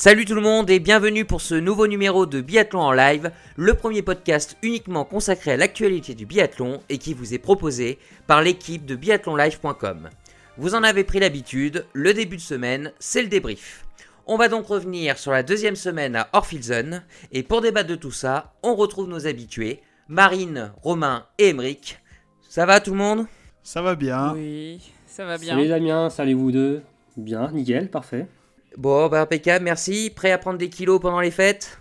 Salut tout le monde et bienvenue pour ce nouveau numéro de Biathlon en live, le premier podcast uniquement consacré à l'actualité du biathlon et qui vous est proposé par l'équipe de biathlonlive.com. Vous en avez pris l'habitude, le début de semaine, c'est le débrief. On va donc revenir sur la deuxième semaine à Orfilsen et pour débattre de tout ça, on retrouve nos habitués, Marine, Romain et Emeric. Ça va tout le monde? Ça va bien. Oui, ça va bien. Salut Damien, salut vous deux. Bien, nickel, parfait. Bon, bah impeccable, merci. Prêt à prendre des kilos pendant les fêtes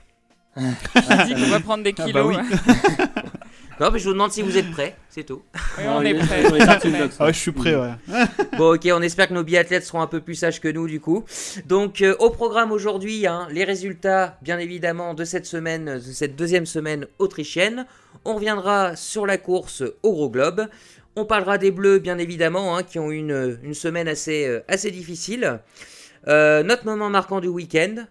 Je dis qu'on va prendre des Ah kilos. bah oui. hein. Non, mais je vous demande si vous êtes prêts, c'est tout. Oui, on est prêts. On est starting blocks, Ah ouais, je suis prêt, ouais. Bon, ok, on espère que nos biathlètes seront un peu plus sages que nous, du coup. Donc, euh, au programme aujourd'hui, hein, les résultats, bien évidemment, de cette semaine, de cette deuxième semaine autrichienne. On reviendra sur la course au gros globe. On parlera des Bleus, bien évidemment, hein, qui ont eu une, une semaine assez, euh, assez difficile. Euh, notre moment marquant du week-end.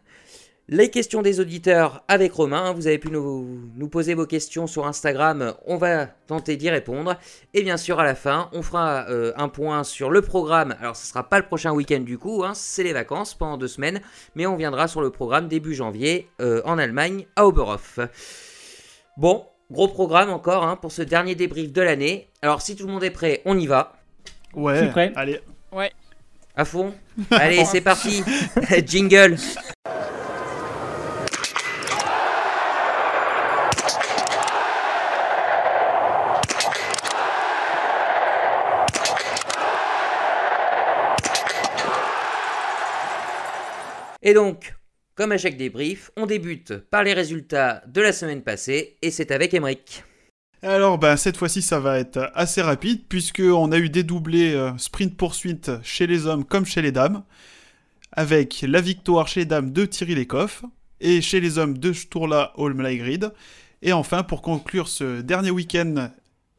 Les questions des auditeurs avec Romain. Vous avez pu nous, nous poser vos questions sur Instagram. On va tenter d'y répondre. Et bien sûr, à la fin, on fera euh, un point sur le programme. Alors, ce sera pas le prochain week-end du coup, hein, c'est les vacances pendant deux semaines. Mais on viendra sur le programme début janvier euh, en Allemagne, à Oberhof. Bon, gros programme encore hein, pour ce dernier débrief de l'année. Alors, si tout le monde est prêt, on y va. Ouais. Je suis prêt. Allez. À fond. Allez, c'est parti. Jingle. Et donc, comme à chaque débrief, on débute par les résultats de la semaine passée et c'est avec Emeric. Alors, bah, cette fois-ci, ça va être assez rapide, puisqu'on a eu des doublés euh, sprint-poursuite chez les hommes comme chez les dames, avec la victoire chez les dames de Thierry Lecoff, et chez les hommes de Sturla Holmleigrid. Et enfin, pour conclure ce dernier week-end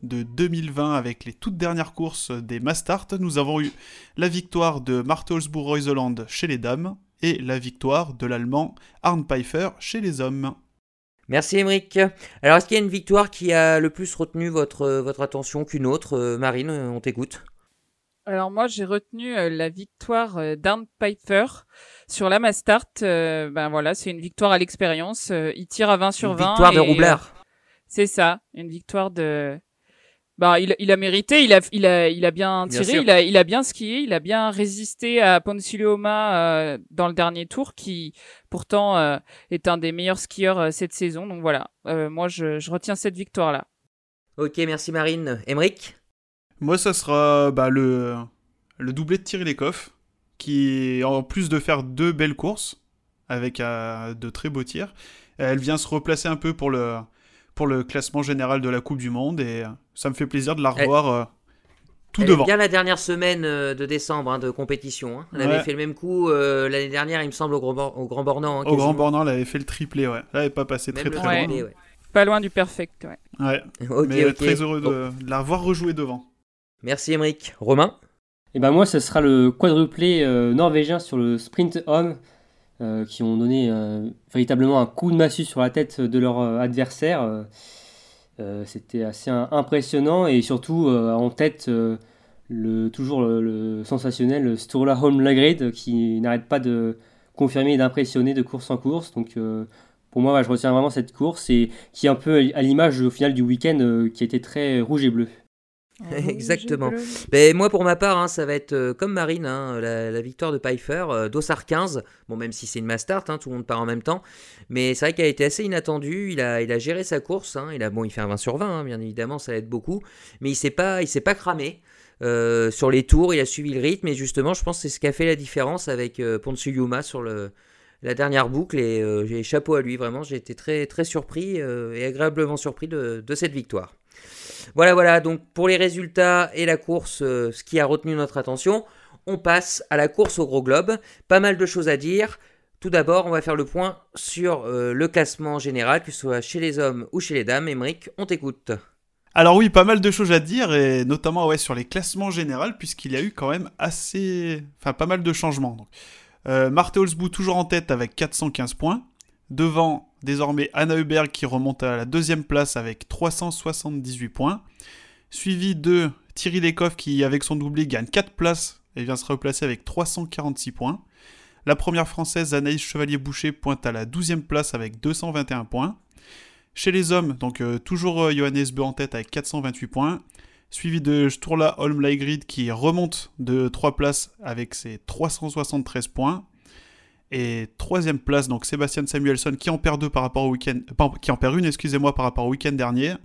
de 2020 avec les toutes dernières courses des Mastart, nous avons eu la victoire de Martelsburg-Reuseland chez les dames, et la victoire de l'allemand Arne Pfeiffer chez les hommes. Merci Emeric. Alors, est-ce qu'il y a une victoire qui a le plus retenu votre, votre attention qu'une autre Euh, Marine, euh, on t'écoute. Alors moi, j'ai retenu euh, la victoire euh, d'Arne Piper sur la Mastart. Euh, ben voilà, c'est une victoire à l'expérience. Euh, il tire à 20 sur Une 20. victoire de Roublard. euh, c'est ça, une victoire de... Bah, il, il a mérité, il a, il a, il a bien tiré, il a, il a bien skié, il a bien résisté à Ponsiluoma euh, dans le dernier tour, qui pourtant euh, est un des meilleurs skieurs euh, cette saison. Donc voilà, Euh, moi je, je retiens cette victoire-là. Ok, merci Marine. Emeric Moi, ça sera bah, le, le doublé de Thierry Lecoff, qui, en plus de faire deux belles courses, avec euh, de très beaux tirs, elle vient se replacer un peu pour le, pour le classement général de la Coupe du Monde, et euh, ça me fait plaisir de la Elle- revoir euh, tout Elle devant. est bien la dernière semaine euh, de décembre hein, de compétition. hein. Elle Ouais. avait fait le même coup euh, l'année dernière, il me semble, au Grand, Bor- au grand Bornand. hein, Au Grand. Bornand, elle avait fait le triplé, ouais. Là, elle n'est pas passée Même très très Ouais. loin. ouais. Pas loin du perfect, ouais. Mais très heureux Bon, de, de la revoir rejouer devant. Merci Emeric. Romain? Et ben moi, ce sera le quadruplé euh, norvégien sur le sprint homme euh, qui ont donné euh, véritablement un coup de massue sur la tête de leur euh, adversaire. C'était assez impressionnant et surtout en tête le, toujours le, sensationnel Sturla Holmlagrid qui n'arrête pas de confirmer et d'impressionner de course en course. Donc pour moi, je retiens vraiment cette course et qui est un peu à l'image au final du week-end qui été très rouge et bleu. Exactement. Et bleu. Ben, moi, pour ma part, hein, ça va être euh, comme Marine, hein, la, la victoire de Pfeiffer, euh, Dossard 15. Bon, même si c'est une Mastart, hein, tout le monde part en même temps. Mais c'est vrai qu'elle a été assez inattendue. Il a, il a géré sa course. Il, a, bon, il fait un 20 sur 20, hein, bien évidemment, ça l'aide beaucoup. Mais il s'est pas, il s'est pas cramé. Euh, sur les tours, il a suivi le rythme. Et justement, je pense que c'est ce qui a fait la différence avec euh, Ponsuyuma sur le, la dernière boucle. Et j'ai chapeau à lui, vraiment. J'ai été très, très surpris et agréablement surpris de, de cette victoire. Voilà, voilà, donc pour les résultats et la course, euh, ce qui a retenu notre attention, on passe à la course au gros globe. Pas mal de choses à dire. Tout d'abord, on va faire le point sur euh, le classement général, que ce soit chez les hommes ou chez les dames. Émeric, on t'écoute. Alors oui, pas mal de choses à dire, et notamment sur les classements généraux, puisqu'il y a eu quand même assez... Enfin, pas mal de changements. Euh, Marthe Holzbou toujours en tête avec 415 points. Devant, désormais, Anna Huberg qui remonte à la deuxième place avec 378 points. Suivi de Thierry Lecoff qui, avec son doublé, gagne 4 places et vient se replacer avec 346 points. La première française, Anaïs Chevalier-Boucher, pointe à la 12e place avec 221 points. Chez les hommes, donc euh, toujours euh, Johannes Beu en tête avec 428 points. Suivi de Sturla Holm Leigrid qui remonte de 3 places avec ses 373 points. Et troisième place, donc Sébastien Samuelson qui en perd deux par rapport au week-end, qui en perd une, excusez-moi, par rapport au week-end dernier,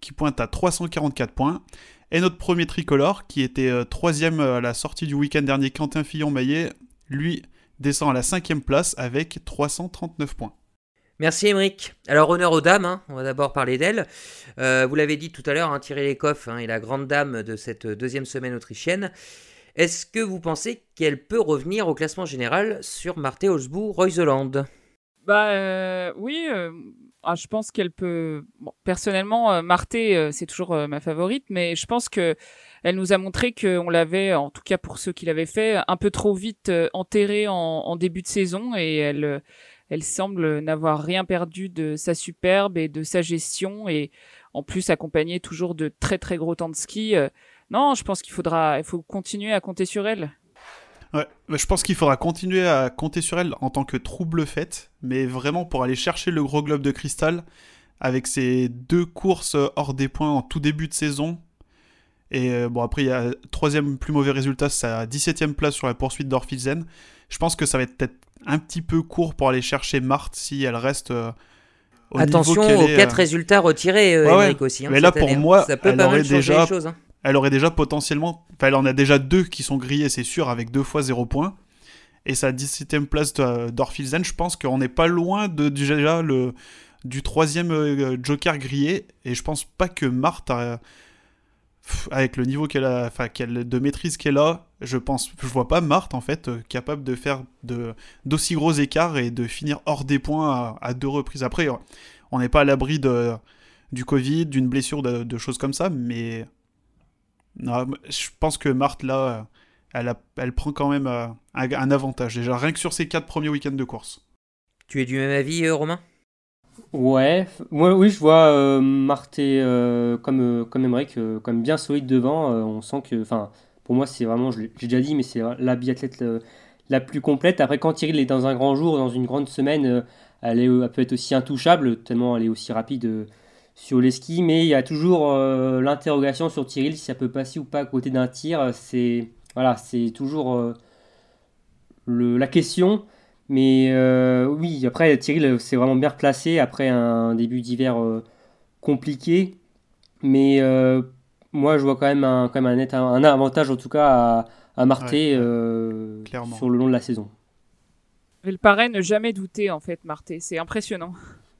qui pointe à 344 points. Et notre premier tricolore, qui était euh, troisième à la sortie du week-end dernier, Quentin Fillon-Maillet, lui descend à la cinquième place avec 339 points. Merci Émeric. Alors honneur aux dames, hein. on va d'abord parler d'elle. Euh, vous l'avez dit tout à l'heure, hein, Thierry Lecoff hein, est la grande dame de cette deuxième semaine autrichienne. Est-ce que vous pensez qu'elle peut revenir au classement général sur Marthe Holzbourg Reuseland Bah euh, oui, euh, ah, je pense qu'elle peut. personnellement, euh, Marthe, c'est toujours ma favorite, mais je pense que elle nous a montré qu'on l'avait, en tout cas pour ceux qui l'avaient fait, un peu trop vite enterrée en, en, début de saison et elle, elle semble n'avoir rien perdu de sa superbe et de sa gestion et en plus accompagnée toujours de très très gros temps de ski. Non, je pense qu'il faudra, il faut continuer à compter sur elle. Ouais, je pense qu'il faudra continuer à compter sur elle en tant que trouble faite, mais vraiment pour aller chercher le gros globe de cristal avec ses deux courses hors des points en tout début de saison. Et euh, bon, après, il y a troisième plus mauvais résultat, c'est sa 17ème place sur la poursuite d'Orfilzen. Je pense que ça va être peut-être un petit peu court pour aller chercher Marthe si elle reste. Euh, au Attention aux quatre euh, résultats retirés, euh, aussi. Hein, mais là, pour hein. moi, ça peut elle aurait déjà. choses, hein elle aurait déjà potentiellement. Elle en a déjà deux qui sont grillés, c'est sûr, avec deux fois 0 points. Et sa 17ème place d'Orfilzen, je pense qu'on n'est pas loin de, déjà du troisième euh, Joker grillé. Et je pense pas que Marthe, avec le niveau qu'elle a, enfin, de maîtrise qu'elle a, je pense, je vois pas Marthe en fait euh, capable de faire de, d'aussi gros écarts et de finir hors des points à, deux reprises. Après, on n'est pas à l'abri du Covid, d'une blessure, de choses comme ça, mais je pense que Marthe, là, elle, elle prend quand même euh, un, avantage. Déjà, rien que sur ses quatre premiers week-ends de course. Tu es du même avis, euh, Romain? Ouais, moi, oui, je vois euh, Marthe comme, comme Emmerich, comme bien solide devant. on sent que, enfin, pour moi, c'est vraiment, j'ai déjà dit, mais c'est la biathlète la plus complète. Après, quand Thierry est dans un grand jour, dans une grande semaine, elle, est, elle peut être aussi intouchable, tellement elle est aussi rapide sur les skis, mais il y a toujours euh, l'interrogation sur Tyrrell si ça peut passer ou pas à côté d'un tir. C'est voilà, c'est toujours euh, le, la question. Mais euh, oui, après Tyrrell s'est vraiment bien replacé après un début d'hiver compliqué. Mais moi, je vois quand même un, quand même un, net, un avantage en tout cas à, à Marté sur le long de la saison. Il paraît ne jamais douter en fait, Marté. C'est impressionnant.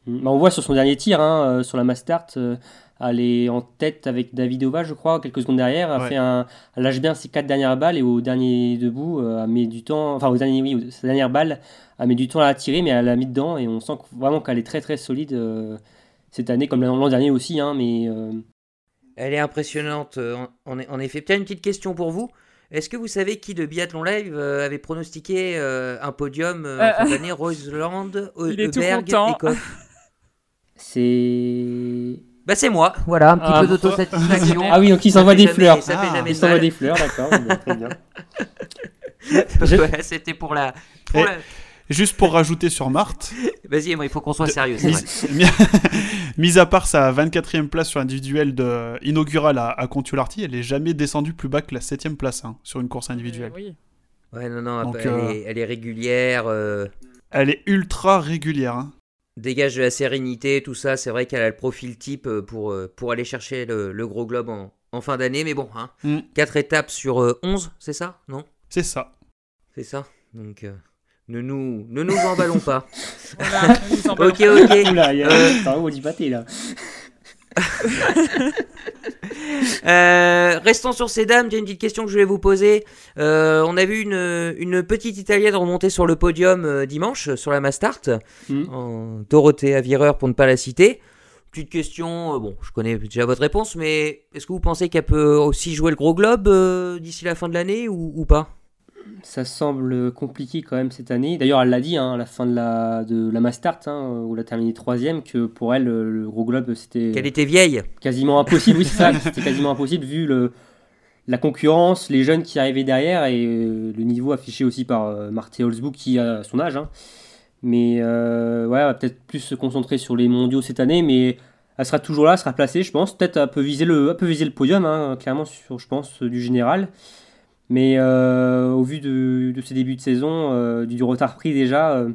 Mm. Bah, on voit sur son dernier tir, hein, euh, sur la Mastart, euh, elle est en tête avec David Ova, je crois, quelques secondes derrière. Elle, fait un, elle lâche bien ses quatre dernières balles et au dernier debout, euh, elle met du temps, enfin au dernier, oui, sa dernière balle, elle met du temps à la tirer, mais elle l'a mis dedans et on sent vraiment qu'elle est très très solide cette année, comme l'an dernier aussi. Hein, mais, Elle est impressionnante, en, en effet. Peut-être une petite question pour vous. Est-ce que vous savez qui de Biathlon Live avait pronostiqué un podium en fin d'année? Roseland, Heuberg et Koff c'est. Bah c'est moi, voilà, un petit ah, peu d'autosatisfaction. Ah oui, donc il s'envoie des fleurs. Ah, il s'envoie des fleurs, d'accord, très bien. C'était pour la... Juste pour rajouter sur Marthe. Vas-y, il faut qu'on soit sérieux. Mis... à part sa 24e place sur l'individuel de... inaugurale à, à Contularty, elle est jamais descendue plus bas que la 7e place hein, sur une course individuelle. oui. Ouais, non, non, elle, euh, est, elle, est, régulière. Euh. Elle est ultra régulière. Hein dégage de la sérénité, tout ça. C'est vrai qu'elle a le profil type euh, pour, euh, pour aller chercher le, gros globe en, fin d'année. Mais bon, hein, 4 mm. étapes sur 11, euh, c'est ça Non? C'est ça. C'est ça. Donc, ne, nous, ne nous emballons pas. ok, ok. Oula, il y a un là. Euh, restons sur ces dames, j'ai une petite question que je voulais vous poser. Euh, on a vu une, une, petite italienne remonter sur le podium euh, dimanche sur la Mastart, mm. en Dorothée Avireur pour ne pas la citer. Petite question, bon, je connais déjà votre réponse, mais est-ce que vous pensez qu'elle peut aussi jouer le gros globe d'ici la fin de l'année ou pas? Ça semble compliqué quand même cette année. D'ailleurs, elle l'a dit hein, à la fin de la, de la Mastart, hein, où elle a terminé troisième, que pour elle, le gros globe, c'était. Qu'elle était vieille Quasiment impossible, oui, c'est ça, c'était quasiment impossible vu le, la concurrence, les jeunes qui arrivaient derrière et le niveau affiché aussi par Marty Holzbook qui a son âge. Hein. Mais ouais, on va peut-être plus se concentrer sur les mondiaux cette année, mais elle sera toujours là, elle sera placée, je pense. Peut-être un peu viser le, un peu viser le podium, clairement, sur, je pense, du général. Mais euh, au vu de, de, ces débuts de saison, euh, du, retard pris déjà, euh,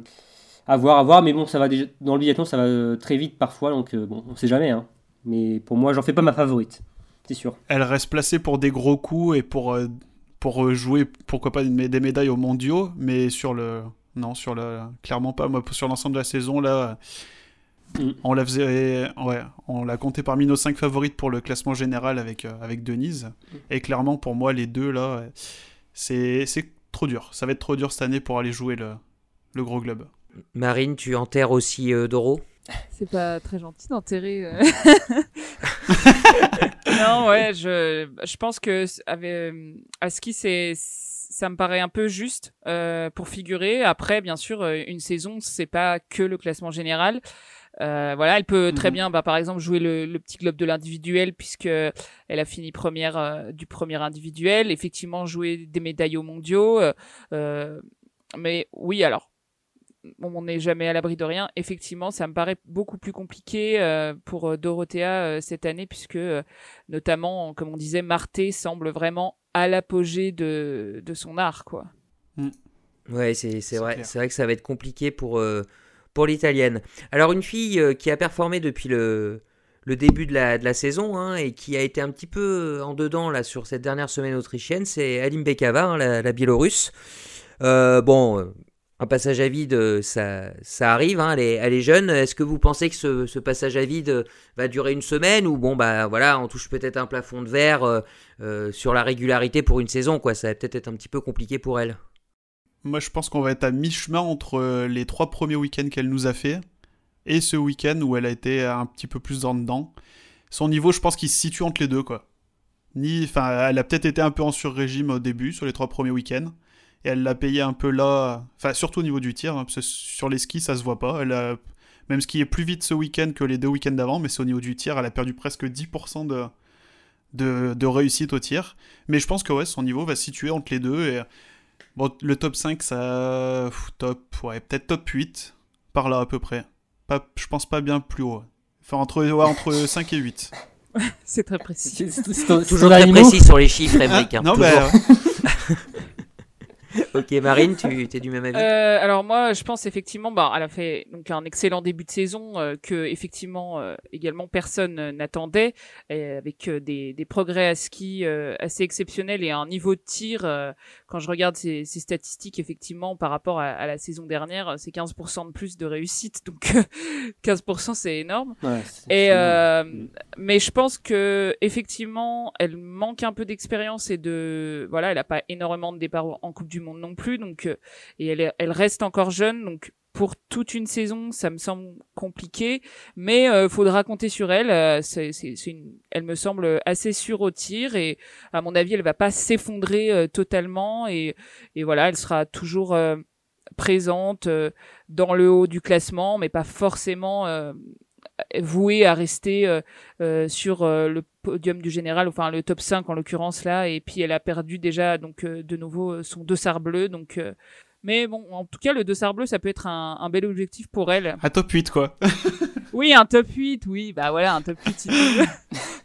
à voir, à voir. Mais bon, ça va déjà, dans le biathlon, ça va très vite parfois, donc bon, on sait jamais. Hein. Mais pour moi, j'en fais pas ma favorite, c'est sûr. Elle reste placée pour des gros coups et pour, pour jouer, pourquoi pas, des médailles aux mondiaux, mais sur le. Non, sur le. Clairement pas. Moi, sur l'ensemble de la saison, là Mm. On la faisait, ouais, on l'a compté parmi nos 5 favorites pour le classement général avec, euh, avec Denise. Mm. Et clairement, pour moi, les deux là, c'est trop dur. Ça va être trop dur cette année pour aller jouer le, le gros globe. Marine, tu enterres aussi euh, Doro? C'est pas très gentil d'enterrer. Euh. non, ouais, je, je pense que avec, à ski, c'est ça me paraît un peu juste pour figurer. Après, bien sûr, une saison, c'est pas que le classement général. Euh, voilà, elle peut très mhm. bien, bah, par exemple, jouer le, petit globe de l'individuel puisque elle a fini première euh, du premier individuel. Effectivement, jouer des médailles aux mondiaux. Euh, mais oui, alors, on n'est jamais à l'abri de rien. Effectivement, ça me paraît beaucoup plus compliqué pour Dorothea cette année puisque, notamment, comme on disait, Marté semble vraiment à l'apogée de, de son art, quoi. Mm. Ouais, c'est vrai. C'est vrai que ça va être compliqué pour pour l'italienne. Alors une fille euh, qui a performé depuis le, début de la, saison hein, et qui a été un petit peu en dedans là sur cette dernière semaine autrichienne, c'est Alim Bekava, hein, la, biélorusse. Euh, bon, euh, un passage à vide, ça, ça arrive, hein, elle, est, jeune. Est-ce que vous pensez que ce, ce, passage à vide va durer une semaine ou bon bah voilà, on touche peut-être un plafond de verre sur la régularité pour une saison quoi. Ça va peut-être être un petit peu compliqué pour elle. Moi, je pense qu'on va être à mi-chemin entre euh, les trois premiers week-ends qu'elle nous a fait et ce week-end où elle a été un petit peu plus en dedans. Son niveau, je pense qu'il se situe entre les deux, quoi. Ni, enfin, elle a peut-être été un peu en sur-régime au début, sur les trois premiers week-ends. Et elle l'a payé un peu là, enfin, surtout au niveau du tir, hein, sur les skis, ça se voit pas. Elle a même skié plus vite ce week-end que les deux week-ends d'avant, mais c'est au niveau du tir, elle a perdu presque 10% de, de, de, réussite au tir. Mais je pense que ouais, son niveau va se situer entre les deux. Et Bon, le top 5, ça. top. Ouais, peut-être top 8. Par là, à peu près. Pas, je pense pas bien plus haut. Enfin, entre, ouais, entre 5 et 8. C'est très précis. toujours très précis sur les chiffres, Emmerich. Hein, non, bah, ok, Marine, tu es du même avis euh, Alors moi, je pense effectivement, bah, elle a fait donc un excellent début de saison euh, que effectivement euh, également personne n'attendait, avec des, des, progrès à ski assez exceptionnels et un niveau de tir. quand je regarde ces, ces, statistiques, effectivement, par rapport à, à la saison dernière, c'est 15% de plus de réussite, donc 15% c'est énorme. Ouais, et mais je pense que effectivement, elle manque un peu d'expérience et de voilà, elle a pas énormément de départ en Coupe du Monde non plus. Donc, euh, et elle, elle reste encore jeune. Donc, pour toute une saison, ça me semble compliqué, mais euh, faudra compter sur elle. Euh, c'est, une, elle me semble assez sûre au tir et à mon avis, elle va pas s'effondrer euh, totalement et, et voilà, elle sera toujours présente dans le haut du classement, mais pas forcément vouée à rester sur le podium du général, enfin le top 5 en l'occurrence là, et puis elle a perdu déjà donc euh, de nouveau euh, son dossard bleu, donc euh, mais bon, en tout cas, le dossard bleu, ça peut être un, bel objectif pour elle. Un top 8, quoi. oui, un top 8, oui. Bah voilà, un top 8.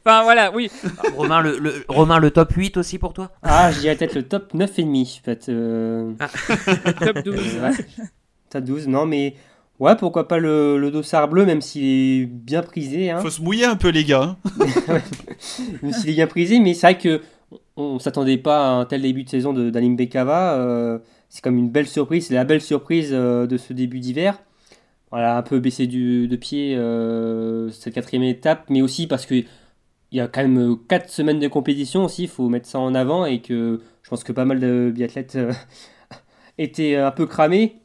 enfin voilà, oui. Romain, le, le, Romain, le top 8 aussi pour toi? Ah, je dirais peut-être le top 9,5. En fait, ah. top 12. Top 12, non, mais Ouais, pourquoi pas le, le dossard bleu, même s'il est bien prisé. Hein. Faut se mouiller un peu, les gars. Même s'il est bien prisé, mais c'est vrai que on s'attendait pas à un tel début de saison d'Alim Bekava. Euh, c'est comme une belle surprise, c'est la belle surprise euh, de ce début d'hiver. Voilà, un peu baissé du, de pied euh, cette quatrième étape, mais aussi parce que il y a quand même 4 semaines de compétition aussi, il faut mettre ça en avant et que je pense que pas mal de biathlètes étaient un peu cramés.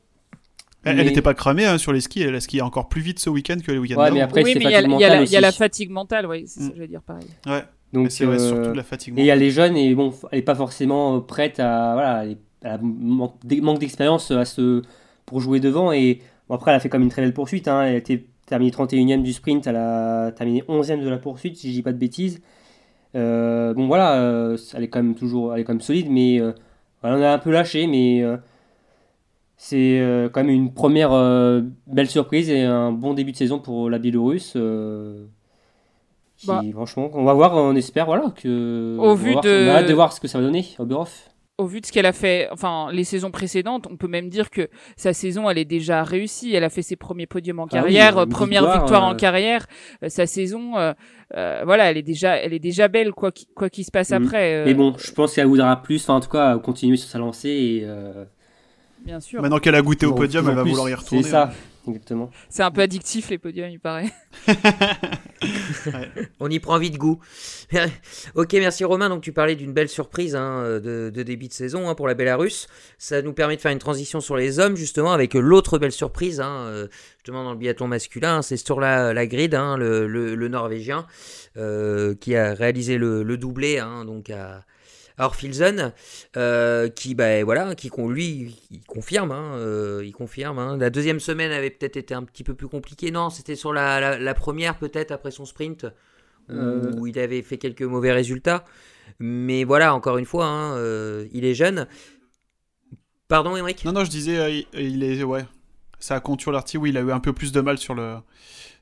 Elle n'était pas cramée hein, sur les skis, elle a skié encore plus vite ce week-end que les week-ends ouais, mais après, oui, mais il y, a la fatigue mentale, oui, c'est ça que je veux dire pareil. Ouais. Donc, c'est euh, surtout la fatigue mentale. Et il y a les jeunes, et bon, elle n'est pas forcément prête à. Voilà, elle, a manque d'expérience à ce, pour jouer devant. Et bon, après, elle a fait comme une très belle poursuite. Hein, elle a été terminée 31ème du sprint, elle a terminé 11ème de la poursuite, si je dis pas de bêtises. bon voilà, elle est quand même toujours, elle est quand même solide, mais on a un peu lâché, mais c'est quand même une première belle surprise et un bon début de saison pour la Biélorusse. Bah. franchement, on va voir, on espère, voilà, que. Au vu de. On a hâte de voir ce que ça va donner, Oberhof au vu de ce qu'elle a fait, enfin les saisons précédentes, on peut même dire que sa saison elle est déjà réussie. Elle a fait ses premiers podiums en ah carrière, première victoire, en euh, carrière. Euh, sa saison, euh, voilà, elle est déjà, elle est déjà belle quoi qu'il quoi se passe mm. après. Mais bon, je pense qu'elle voudra plus, enfin en tout cas continuer sur sa lancée et. Bien sûr. Maintenant qu'elle a goûté au podium, elle va vouloir y retourner. C'est ça. Hein. Exactement. C'est un peu addictif les podiums, il paraît. On y prend vite goût. ok, merci Romain. Donc tu parlais d'une belle surprise hein, de, début de saison hein, pour la Bélarus. Ça nous permet de faire une transition sur les hommes justement avec l'autre belle surprise, hein, euh, justement dans le biathlon masculin, c'est Sturla Lagrid, hein, le, le, Norvégien, euh, qui a réalisé le, le doublé donc à alors Filzen, euh, qui, bah, voilà, qui lui, il confirme, hein, euh, il confirme. Hein. La deuxième semaine avait peut-être été un petit peu plus compliquée. Non, c'était sur la, première peut-être après son sprint où euh. il avait fait quelques mauvais résultats. Mais voilà, encore une fois, hein, il est jeune. Pardon, Émeric? Non, non, je disais, il, est, ouais, ça a contour l'article où il a eu un peu plus de mal sur le,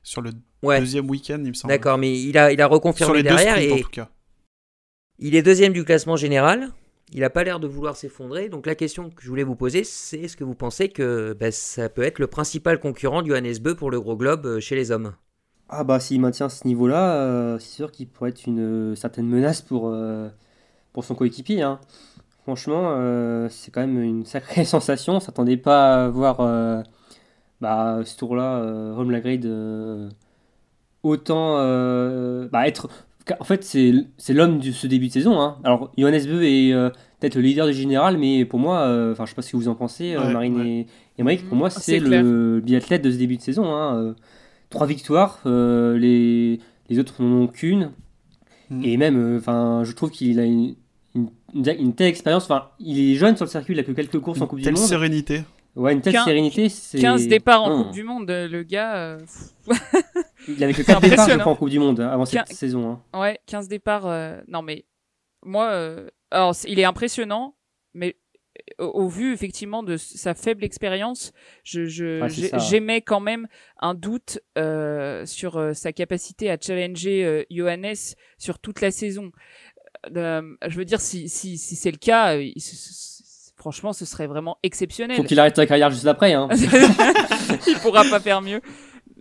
sur le deuxième week-end, il me semble. D'accord, mais il a, il a reconfirmé sur les derrière et, en tout cas. Il est deuxième du classement général. Il n'a pas l'air de vouloir s'effondrer. Donc la question que je voulais vous poser, c'est est-ce que vous pensez que bah, ça peut être le principal concurrent du Johannes Beu pour le gros globe euh, chez les hommes? Ah bah s'il maintient ce niveau-là, euh, c'est sûr qu'il pourrait être une euh, certaine menace pour, pour son coéquipier. Hein. Franchement, c'est quand même une sacrée sensation. On s'attendait pas à voir bah, ce tour-là, Rome Lagrade, autant bah, être en fait, c'est l'homme de ce début de saison. Hein. Alors, Johannes Beu est euh, peut-être le leader du général, mais pour moi, euh, enfin, je sais pas ce que vous en pensez, euh, Marine et, et pour moi, c'est le biathlète de ce début de saison. Hein. Trois victoires, les, les autres n'en ont qu'une. Mm. Et même, enfin, je trouve qu'il a une, une, telle expérience. Enfin, il est jeune sur le circuit, il a que quelques courses en Coupe du Monde. Telle sérénité. Ouais, une telle sérénité. 15 départs en Coupe du Monde, le gars. Il avait que 4 départs, en Coupe du Monde avant cette saison. Hein. Ouais, 15 départs. Euh, non, mais moi, euh, alors, il est impressionnant, mais au, vu effectivement de sa faible expérience, je, j'émets quand même un doute euh, sur sa capacité à challenger Johannes sur toute la saison. je veux dire, si, si, si c'est le cas, franchement, ce serait vraiment exceptionnel. Faut qu'il arrête sa carrière juste après. Hein. il pourra pas faire mieux.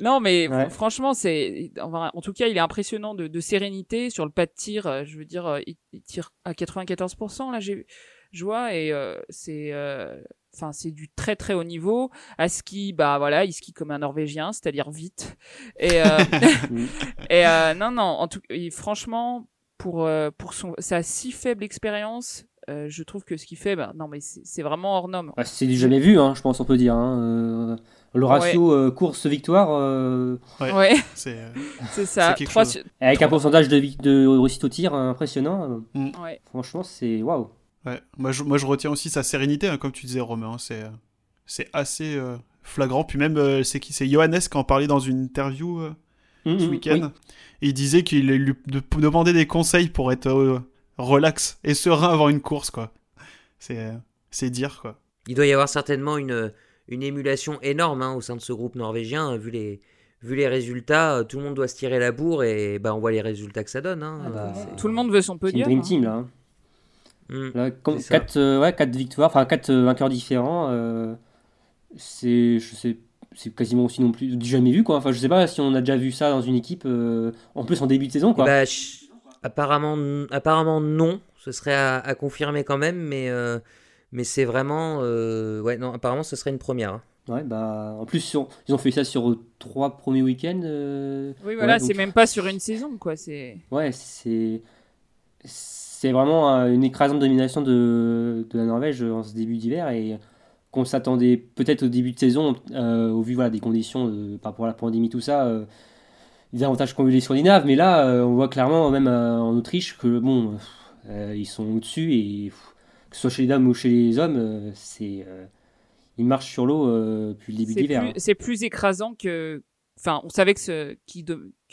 Non, mais franchement, c'est en tout cas, il est impressionnant de, sérénité sur le pas de tir. Euh, je veux dire, euh, il, tire à 94%. Là, j'ai je vois et euh, c'est enfin c'est du très très haut niveau. À ski, bah voilà, il skie comme un Norvégien, c'est-à-dire vite. Et et non non, en tout franchement pour pour son sa si faible expérience, je trouve que ce qu'il fait, bah, non mais c'est vraiment hors norme. Bah, c'est du jamais vu, hein, je pense on peut dire. Hein, le ratio euh, course-victoire. Euh, ouais. C'est euh, ça. Avec un pourcentage de, de réussite au tir impressionnant. Mm. Franchement, c'est waouh. Ouais. Moi je, moi, je retiens aussi sa sérénité, hein, comme tu disais, Romain. Hein, c'est, c'est assez flagrant. Puis même, c'est qui C'est Johannes qui en parlait dans une interview mm, ce mm, week-end. Et il disait qu'il lui demandait des conseils pour être relax et serein avant une course, quoi. C'est, c'est dire, quoi. Il doit y avoir certainement une une émulation énorme hein, au sein de ce groupe norvégien, vu les, vu les résultats, euh, tout le monde doit se tirer la bourre et bah, on voit les résultats que ça donne. Hein. Ah bah, tout le monde veut son podium. C'est une dream team là. 4, hein. mmh. euh, victoires, enfin 4 euh, vainqueurs différents. c'est, je sais, c'est quasiment aussi non plus du jamais vu quoi. Enfin, je sais pas si on a déjà vu ça dans une équipe, en plus en début de saison quoi. Bah, apparemment, apparemment non. Ce serait à, à confirmer quand même, mais mais c'est vraiment. Euh, ouais, non, apparemment, ce serait une première. Hein. Ouais, bah, en plus, ils ont fait ça sur trois premiers week-ends. Euh, oui, voilà, c'est même pas sur une saison, quoi. C'est. Ouais, c'est. C'est vraiment euh, une écrasante domination de, de la Norvège en ce début d'hiver et qu'on s'attendait peut-être au début de saison, au vu voilà, des conditions par rapport à la pandémie, tout ça, des avantages qu'on eu les Scandinaves, mais là, on voit clairement, même en Autriche, que bon, ils sont au-dessus et que ce soit chez les dames ou chez les hommes, euh, c'est euh, ils marchent sur l'eau euh, depuis le début d'hiver. Hein. C'est plus écrasant que enfin, on savait que ce, qu'il,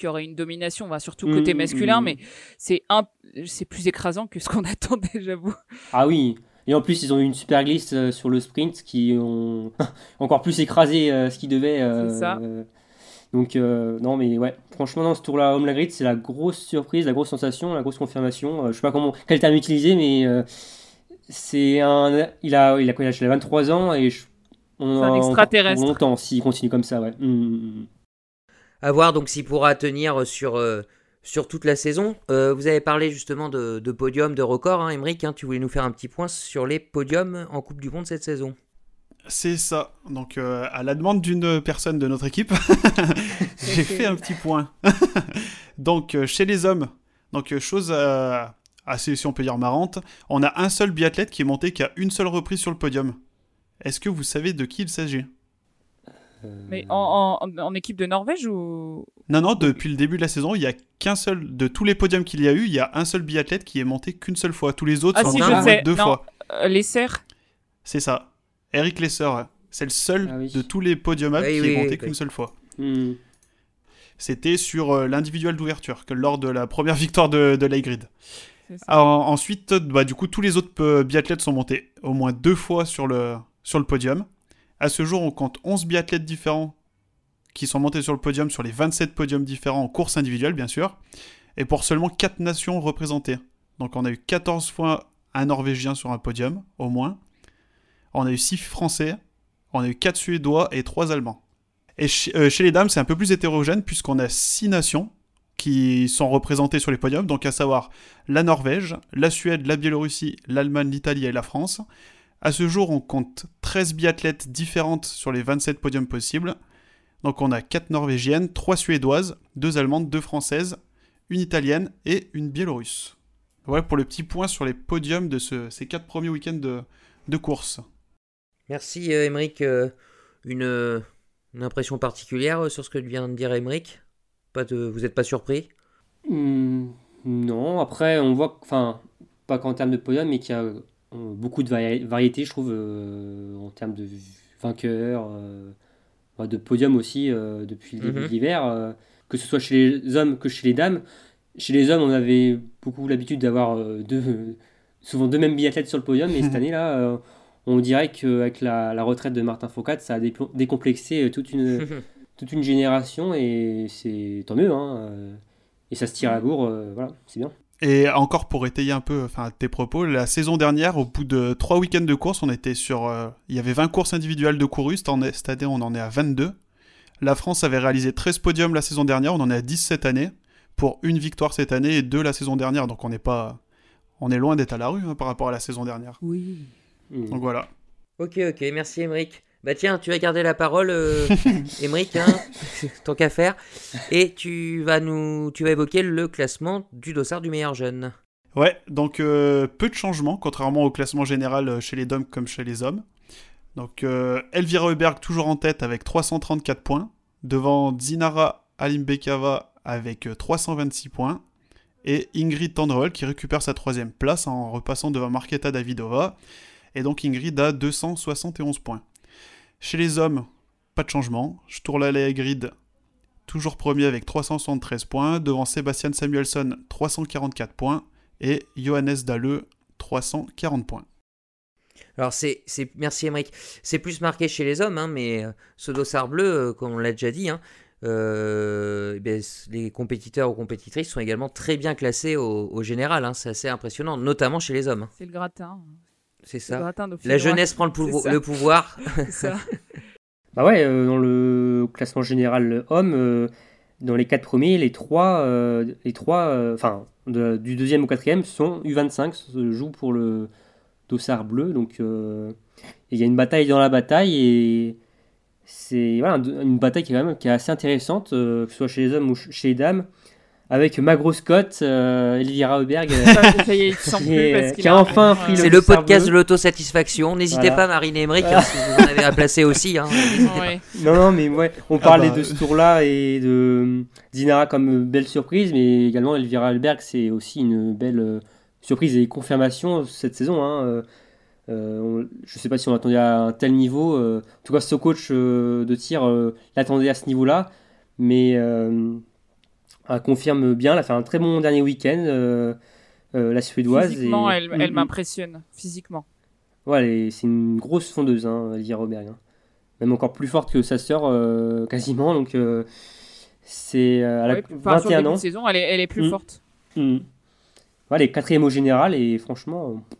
y aurait une domination, va surtout côté Mm, masculin, mm. mais c'est un, c'est plus écrasant que ce qu'on attendait, j'avoue. Ah oui. Et en plus, ils ont eu une super glisse sur le sprint qui ont encore plus écrasé euh, ce qu'ils devaient. euh, C'est ça. euh, donc, non, mais ouais, franchement, dans ce tour-là, Home Grid, c'est la grosse surprise, la grosse sensation, la grosse confirmation. Je sais pas comment, quel terme utiliser, mais c'est un. Il a, il a âge Il a 23 ans et je, on C'est un en- extraterrestre. Longtemps, s'il continue comme ça, ouais. Mm, mm, mm. À voir donc s'il pourra tenir sur, euh, sur toute la saison. Euh, vous avez parlé justement de, de podium, de record, hein, Emmerich, hein, tu voulais nous faire un petit point sur les podiums en Coupe du Monde cette saison. C'est ça. Donc, euh, à la demande d'une personne de notre équipe, j'ai fait un petit point. donc, euh, chez les hommes, donc chose euh, assez, si on peut dire, marrante, on a un seul biathlète qui est monté qu'à une seule reprise sur le podium. Est-ce que vous savez de qui il s'agit? Mais en, en, en équipe de Norvège ou? Non, non, depuis le début de la saison, il y a qu'un seul, de tous les podiums qu'il y a eu, il y a un seul biathlète qui est monté qu'une seule fois. Tous les autres Ah sont si, montés deux Non. fois. euh, les serres C'est ça. Eric Lesser, c'est le seul Ah oui. de tous les podiumables Oui, qui oui, est monté oui, qu'une oui. seule fois. mm. C'était sur euh, l'individuel d'ouverture, que lors de la première victoire de, de. Ensuite, bah, du coup, tous les autres euh, biathlètes sont montés au moins deux fois sur le, podium. À ce jour, on compte 11 biathlètes différents qui sont montés sur le podium, sur les 27 podiums différents en course individuelle, bien sûr, et pour seulement 4 nations représentées. Donc, on a eu 14 fois un Norvégien sur un podium, au moins. On a eu 6 Français, on a eu 4 Suédois et 3 Allemands. Et euh, chez les dames, c'est un peu plus hétérogène, puisqu'on a 6 nations qui sont représentées sur les podiums, donc à savoir la Norvège, la Suède, la Biélorussie, l'Allemagne, l'Italie et la France. À ce jour, on compte 13 biathlètes différentes sur les 27 podiums possibles. Donc on a 4 norvégiennes, 3 suédoises, 2 allemandes, 2 françaises, une italienne et une biélorusse. Voilà pour le petit point sur les podiums de ce- ces 4 premiers week-ends de, de course. Merci euh, Emmerich. Euh, une, euh, une impression particulière sur ce que vient de dire Emmerich pas de, Vous n'êtes pas surpris? Hmm, non, après, on voit, enfin, pas qu'en termes de podium, mais qu'il y a euh, beaucoup de vari- variété, je trouve, euh, en termes de vainqueurs, euh, de podium aussi, euh, depuis le début Mhm. de l'hiver, que ce soit chez les hommes que chez les dames. Chez les hommes, on avait beaucoup l'habitude d'avoir deux, souvent deux mêmes biathlètes sur le podium, mais cette année-là, on dirait qu'avec la, la retraite de Martin Foucault, ça a décomplexé toute une, toute une génération et c'est tant mieux. Hein, euh, et ça se tire à la bourre, euh, voilà, c'est bien. Et encore pour étayer un peu enfin, tes propos, la saison dernière, au bout de 3 week-ends de course, on était sur. euh, il y avait 20 courses individuelles de courus, cette année, cette année, on en est à 22. La France avait réalisé 13 podiums la saison dernière, on en est à 10 cette année, pour une victoire cette année et deux la saison dernière, donc on n'est pas. On est loin d'être à la rue hein, par rapport à la saison dernière. Oui. Mm. Donc voilà. Ok, ok, merci Emmerich. Bah tiens, tu vas garder la parole, euh, Emmerich, hein, tant qu'à faire. Et tu vas nous, tu vas évoquer le classement du dossard du meilleur jeune. Ouais, donc euh, peu de changements, contrairement au classement général euh, chez les dames comme chez les hommes. Donc euh, Elvira Heuberg toujours en tête avec 334 points, devant Zinara Alimbekava avec euh, 326 points, et Ingrid Tandrol qui récupère sa troisième place en repassant devant Marketa Davidova, et donc Ingrid a 271 points. Chez les hommes, pas de changement, Sturla Grid toujours premier avec 373 points, devant Sébastien Samuelson 344 points, et Johannes Dalleux 340 points. Alors c'est, c'est merci Emmerich. C'est plus marqué chez les hommes, hein, mais euh, ce dossard bleu, euh, comme on l'a déjà dit, hein, euh, eh les compétiteurs ou compétitrices sont également très bien classés au, au général. hein, c'est assez impressionnant, notamment chez les hommes. hein. C'est le gratin. C'est ça. La jeunesse prend le, pouvo- pouvoir. Ça. Bah ouais, euh, dans le classement général homme, euh, dans les quatre premiers, les trois, euh, les trois, euh, enfin, de- du deuxième au quatrième sont U25, se jouent pour le dossard bleu. Donc, euh, il y a une bataille dans la bataille et c'est voilà, une bataille qui est quand même qui est assez intéressante, euh, que ce soit chez les hommes ou ch- chez les dames, avec Magro Scott, euh, Elvira Heuberg. euh, Qui a enfin pris C'est le le dossard podcast de l'autosatisfaction. N'hésitez Voilà. pas, Marine et Emmerich, Voilà. hein, si vous en avez à placer aussi. hein. Ouais. Non, non, mais ouais, on Ah parlait bah, de ce tour-là et de euh, Dinara comme euh, belle surprise, mais également Elvira Alberg, c'est aussi une belle euh, surprise et confirmation cette saison. Hein. Euh, euh, on- je sais pas si on attendait à un tel niveau. euh, en tout cas, ce coach euh, de tir euh, l'attendait à ce niveau-là, Mais euh, confirme bien. Elle a fait un très bon dernier week-end, euh, euh, la Suédoise. Physiquement, et- elle, Mm, elle mm. m'impressionne. Physiquement. Ouais, c'est une grosse fondeuse, hein, Roberg. hein. Même encore plus forte que sa sœur, euh, quasiment. Donc, euh, c'est. euh, elle a Ouais, enfin, sur le 21 début ans. de saison, elle est, elle est plus Mm. forte. Mhm. Ouais, elle est quatrième au général et franchement, euh,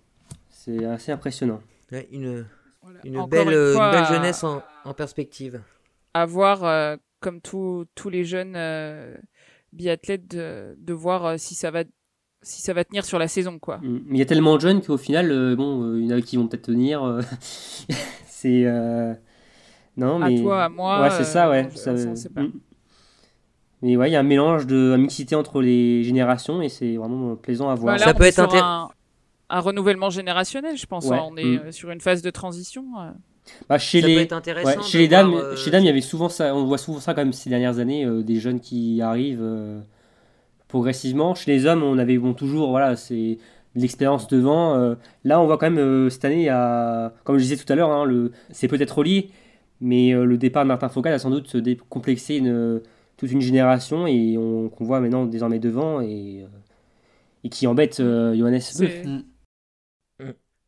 c'est assez impressionnant. Ouais, une, Voilà. une, Encore belle, une euh, une fois, belle à- jeunesse en, en perspective. à voir, euh, comme tous tous les jeunes biathlètes, de, de voir euh, si ça va si ça va tenir sur la saison, quoi. Mais il y a tellement de jeunes qu'au final, euh, bon, euh, il y en a qui vont peut-être tenir. euh, c'est. euh, Non, À mais. toi, à moi, Ouais, c'est ça, ouais. ça- ça, pas. Mhm. Mais ouais, il y a un mélange de une mixité entre les générations et c'est vraiment plaisant à voir. Bah, là, Ça on peut être un, un renouvellement générationnel, je pense. Ouais. hein. On est Mm. sur une phase de transition. Bah, chez Ça les... peut être intéressant. Ouais, de chez les dames, voir, euh, chez les dames, il y avait souvent ça, on voit souvent ça quand même ces dernières années, euh, des jeunes qui arrivent euh, progressivement. Chez les hommes, on avait bon, toujours, voilà, c'est de l'expérience devant. euh, là, on voit quand même euh, cette année, a, comme je disais tout à l'heure, hein, le, c'est peut-être relié, mais euh, le départ de Martin Foucault a sans doute décomplexé une, toute une génération et on, qu'on voit maintenant désormais devant et, euh, et qui embête euh, Johannes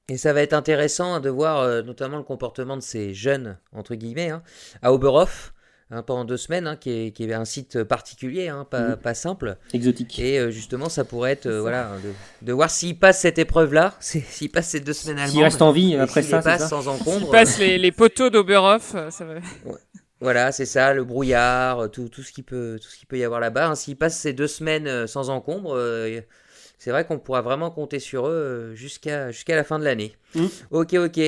Et ça va être intéressant de voir euh, notamment le comportement de ces jeunes, entre guillemets, hein, à Oberhof, hein, pendant deux semaines, hein, qui, est, qui est un site particulier, hein, pas, Mhm. pas simple. Exotique. Et euh, justement, ça pourrait être euh, voilà, de, de voir s'il passe cette épreuve-là, s'il passe ces deux semaines allemandes. S'il reste en vie après s'il ça, c'est passe ça sans encombre. passe les, les poteaux d'Oberhof, ça va. Voilà, c'est ça, le brouillard, tout, tout ce qui peut, tout ce qui peut y avoir là-bas. hein. S'ils passent ces deux semaines sans encombre, euh, c'est vrai qu'on pourra vraiment compter sur eux euh, jusqu'à jusqu'à la fin de l'année. Mm. Ok, ok.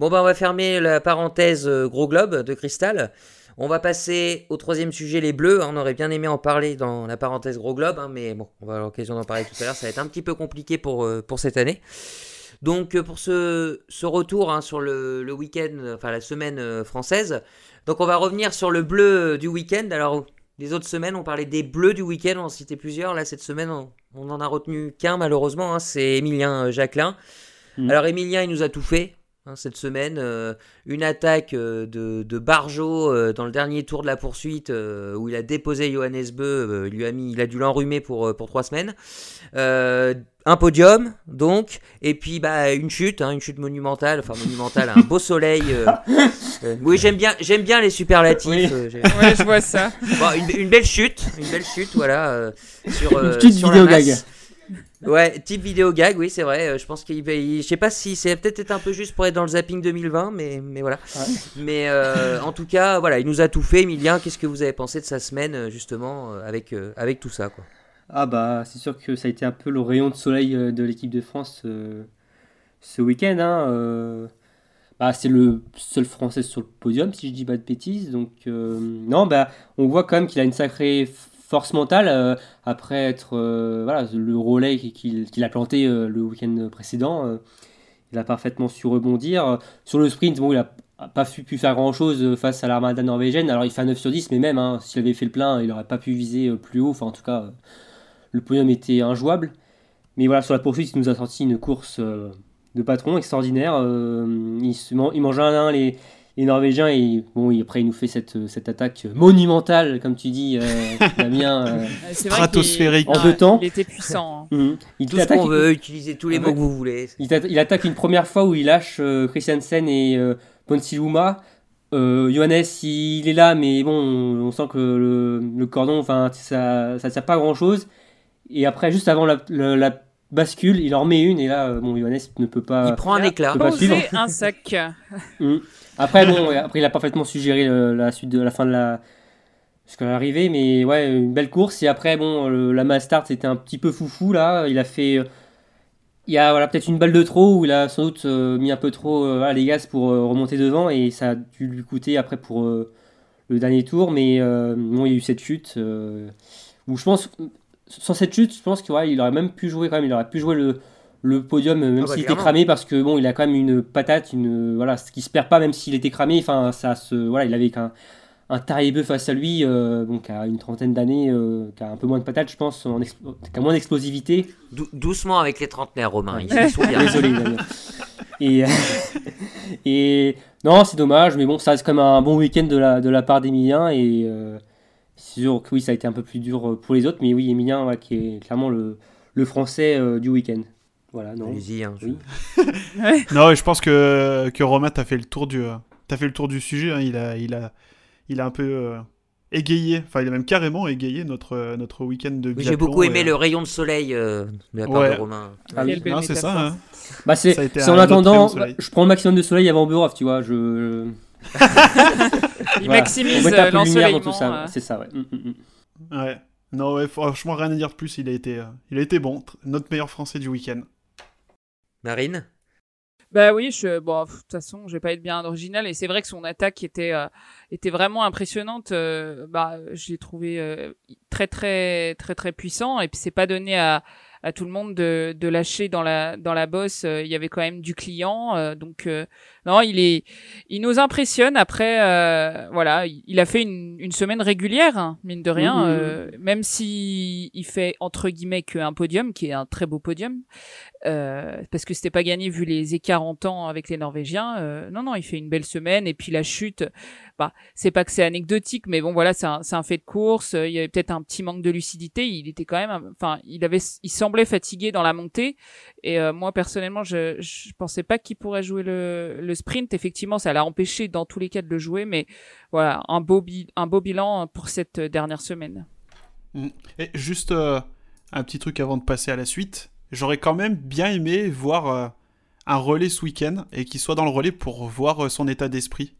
Bon, bah, on va fermer la parenthèse euh, gros globe de cristal. On va passer au troisième sujet, les bleus. On aurait bien aimé en parler dans la parenthèse gros globe, hein, mais bon, on va avoir l'occasion d'en parler tout à l'heure. Ça va être un petit peu compliqué pour, euh, pour cette année. Donc, pour ce, ce retour hein, sur le, le week-end, enfin la semaine française, donc on va revenir sur le bleu du week-end. Alors les autres semaines, on parlait des bleus du week-end, on en citait plusieurs. Là cette semaine, on, on en a retenu qu'un malheureusement, hein, c'est Emilien euh, Jacquelin. Mm. Alors Emilien, il nous a tout fait. Hein, cette semaine, euh, une attaque euh, de, de Barjo euh, dans le dernier tour de la poursuite euh, où il a déposé Johannes Beu, euh, il lui a mis, il a dû l'enrhumer pour, euh, pour trois semaines. Euh, un podium donc, et puis bah une chute, hein, une chute monumentale, enfin monumentale, un beau soleil. euh, euh, oui, j'aime bien, j'aime bien les superlatifs. Oui. euh, Ouais, je vois ça. Bon, une, une belle chute, une belle chute, voilà, euh, sur, euh, Une petite sur la vidéo masse. gag. Ouais, type vidéo gag, oui, c'est vrai. euh, je pense qu'il va, il- je sais pas si c'est peut-être être un peu juste pour être dans le zapping 2020, mais, mais voilà. Ouais. Mais euh, en tout cas, voilà, il nous a tout fait. Emilien, qu'est-ce que vous avez pensé de sa semaine, euh, justement, avec, euh, avec tout ça, quoi? Ah bah c'est sûr que ça a été un peu le rayon de soleil de l'équipe de France euh, ce week-end. hein. Bah, c'est le seul Français sur le podium si je dis pas de bêtises. Donc non bah on voit quand même qu'il a une sacrée force mentale euh, après être euh, voilà le relais qu'il a planté euh, le week-end précédent. il a parfaitement su rebondir. Sur le sprint, bon, il a pas pu, faire grand chose face à l'armada norvégienne. Alors il fait un 9 sur 10, mais même hein, s'il avait fait le plein, il n'aurait pas pu viser plus haut. Enfin, en tout cas, le podium était injouable. Mais voilà, sur la poursuite, il nous a sorti une course de patron extraordinaire. Il, se un les, les Norvégiens et bon, après il nous fait cette, cette attaque monumentale, comme tu dis, euh, Damien. euh, vrai Stratosphérique. En deux temps. Il était puissant. hein. mhm. il Tout ce t'attaque- qu'on veut, utilisez tous les Ah mots que vous voulez. Il, t'a- il attaque une première fois où il lâche euh, Christiansen et euh, Ponsiluma. Euh, Johannes, il est là, mais bon, on, on sent que le, le cordon, enfin, ça ne sert pas à grand chose. Et après, juste avant la, la- la bascule, il en remet une, et là, euh, bon, Johannes ne peut pas. Il prend un éclat. peut pas un sac. Mm. Après, bon, après, il a parfaitement suggéré la suite de la fin de la. Jusqu'à l'arrivée, mais ouais, une belle course. Et après, bon, la mass start, c'était un petit peu foufou là. Il a fait. euh, Il y a voilà, peut-être une balle de trop où il a sans doute euh, mis un peu trop euh, voilà, les gaz pour remonter devant et ça a dû lui coûter après pour le dernier tour. Mais bon, il y a eu cette chute où je pense, sans cette chute, je pense qu'il ouais, aurait même pu jouer quand même. Il aurait pu jouer le, le podium euh, même Ah bah, s'il était cramé parce que bon, il a quand même une patate, une voilà, ce qui se perd pas même s'il était cramé. Enfin, ça se voilà, il avait qu'un un Tariebeu face à lui, euh, qui a une trentaine d'années, euh, qui a un peu moins de patates, je pense, en qui a moins d'explosivité. Dou- doucement avec les trentenaires, Romain. Ils, Ouais. ils sont bien. Désolé. Et, euh, et non, c'est dommage, mais bon, ça reste quand même un bon week-end de la, de la part d'Emilien. Et, euh, C'est sûr que oui, ça a été un peu plus dur pour les autres, mais oui, Emilien, qui est clairement le, le français du week-end. Voilà, non. Allez-y. Hein, non, je pense que, que Romain, t'as fait le tour du, as fait le tour du sujet. Hein. Il, a, il, a, il a un peu égayé, enfin il a même carrément égayé notre, notre week-end de biathlon. J'ai beaucoup aimé le rayon de soleil euh, de la part de Romain. Ah, oui. c'est ça. Hein. Bah, c'est en attendant, je prends le maximum de soleil avant Burov, tu vois. Je... il maximise l'ensoleillement. tout ça, euh. c'est ça, ouais. Mm, mm, mm. Ouais. Non, ouais, franchement, rien à dire de plus. Il a été, euh, il a été bon. Notre meilleur français du week-end. Marine? Bah oui, je, bon, de toute façon, je vais pas être bien original. Et c'est vrai que son attaque était, euh, était vraiment impressionnante. Euh, bah, je l'ai trouvé euh, très, très, très, très puissant. Et puis, c'est pas donné à, à tout le monde de, de lâcher dans la, dans la bosse. Il y avait quand même du client. donc, non, il est, il nous impressionne. Après, voilà, il a fait une, une semaine régulière, hein, mine de rien. même si il fait entre guillemets qu'un podium, qui est un très beau podium. Euh, parce que c'était pas gagné vu les écarts en temps avec les Norvégiens. Euh, non, non, il fait une belle semaine et puis la chute, bah, c'est pas que c'est anecdotique, mais bon, voilà, c'est un, un, fait de course. Il y avait peut-être un petit manque de lucidité. Il était quand même, enfin, il avait, il fatigué dans la montée. Et euh, moi personnellement, je, pensais pas qu'il pourrait jouer le, sprint. Effectivement, ça l'a empêché dans tous les cas de le jouer, mais voilà, un beau, bilan pour cette dernière semaine. Mmh. Et juste un petit truc avant de passer à la suite j'aurais quand même bien aimé voir euh, un relais ce week-end et qu'il soit dans le relais pour voir euh, son état d'esprit.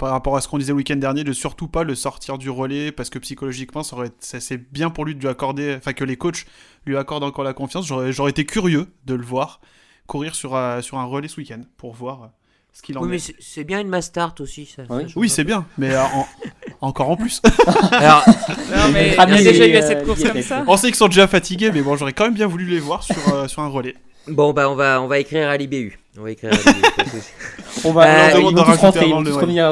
Par rapport à ce qu'on disait le week-end dernier, de surtout pas le sortir du relais parce que psychologiquement, ça aurait, c'est bien pour lui de lui accorder, enfin que les coachs lui accordent encore la confiance. J'aurais été curieux de le voir courir sur, euh, sur un relais ce week-end pour voir ce qu'il en oui, est. mais c'est bien une Mastart aussi. Ça, oui, c'est bien, mais encore en plus. Alors, non, mais il y a déjà eu assez de courses comme ça. On sait qu'ils sont déjà fatigués, mais bon, j'aurais quand même bien voulu les voir sur, euh, sur un relais. Bon, bah, on va, on va écrire à l'IBU. On va écrire à l'IBU. on va euh, ils vont tous rentrer, ils vont tous revenir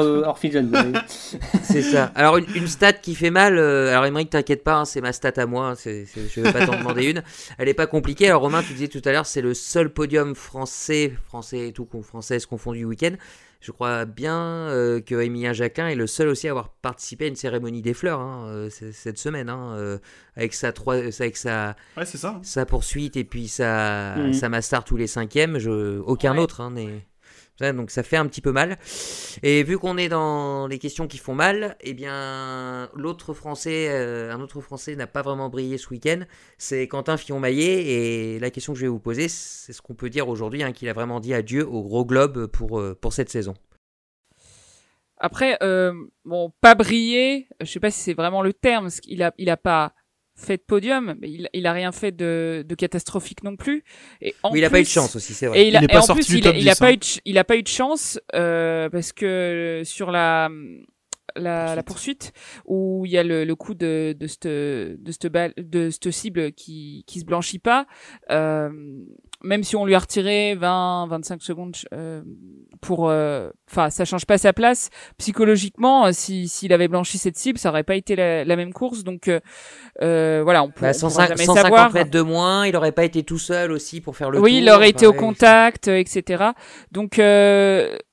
C'est ça. Alors, une, une, stat qui fait mal. Euh, alors, Emmerich, t'inquiète pas, hein, c'est ma stat à moi. Hein, je vais pas t'en demander une. Elle est pas compliquée. Alors, Romain, tu disais tout à l'heure, c'est le seul podium français, français et tout, française confondu week-end je crois bien euh, que Emilien Jacquin est le seul aussi à avoir participé à une cérémonie des fleurs hein, euh, cette semaine, hein, euh, avec, sa, avec sa, sa poursuite et puis sa, mmh. sa master tous les cinquièmes. Je, aucun autre hein, n'est donc ça fait un petit peu mal. Et vu qu'on est dans les questions qui font mal, eh bien l'autre français, euh, un autre français n'a pas vraiment brillé ce week-end, c'est Quentin Fillon-Maillet. Et la question que je vais vous poser, c'est ce qu'on peut dire aujourd'hui, hein, qu'il a vraiment dit adieu au gros globe pour, euh, pour cette saison. Après, euh, bon, pas briller, je sais pas si c'est vraiment le terme, parce qu'il a, il a pas fait de podium, mais il, il a rien fait de, de catastrophique non plus. Et en il a pas eu de chance aussi, c'est vrai. Et, il a, en plus, il, a, pas eu de, il a pas eu de chance euh, parce que sur la la, la, poursuite où il y a le, le coup de de cette de cette balle de cette cible qui qui se blanchit pas euh, même si on lui a retiré 20 25 secondes euh, pour euh, enfin ça change pas sa place. Psychologiquement euh, si s'il avait blanchi cette cible ça aurait pas été la, la même course. Donc euh, voilà on peut bah, 150, 150 mètres de moins il aurait pas été tout seul aussi pour faire le oui il aurait été au contact etc donc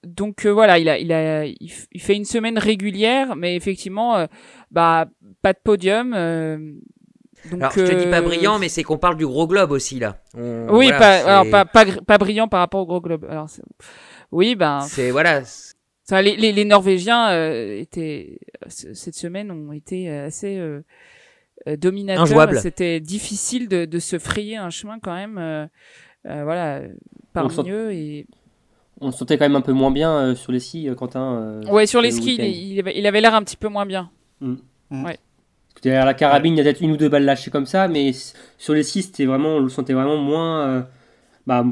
donc voilà il a il a il, fait une semaine régulière mais effectivement bah pas de podium donc, alors, je te dis pas brillant, mais c'est qu'on parle du gros globe aussi là. oui, pas, alors, pas, pas, pas, brillant par rapport au gros globe. Alors, oui, ben. C'est voilà. Ça, les, les, les, Norvégiens euh, étaient cette semaine ont été assez euh, euh dominateurs. C'était difficile de, de, se frayer un chemin quand même. Euh, euh voilà, parmi eux et. On se sentait quand même un peu moins bien sur les skis, Quentin. ouais, sur les skis, il, il, avait l'air un petit peu moins bien. Mm. Ouais. Derrière la carabine, il y a peut-être une ou deux balles lâchées comme ça, mais sur les six, c'était vraiment, on le sentait vraiment moins. Euh, bah,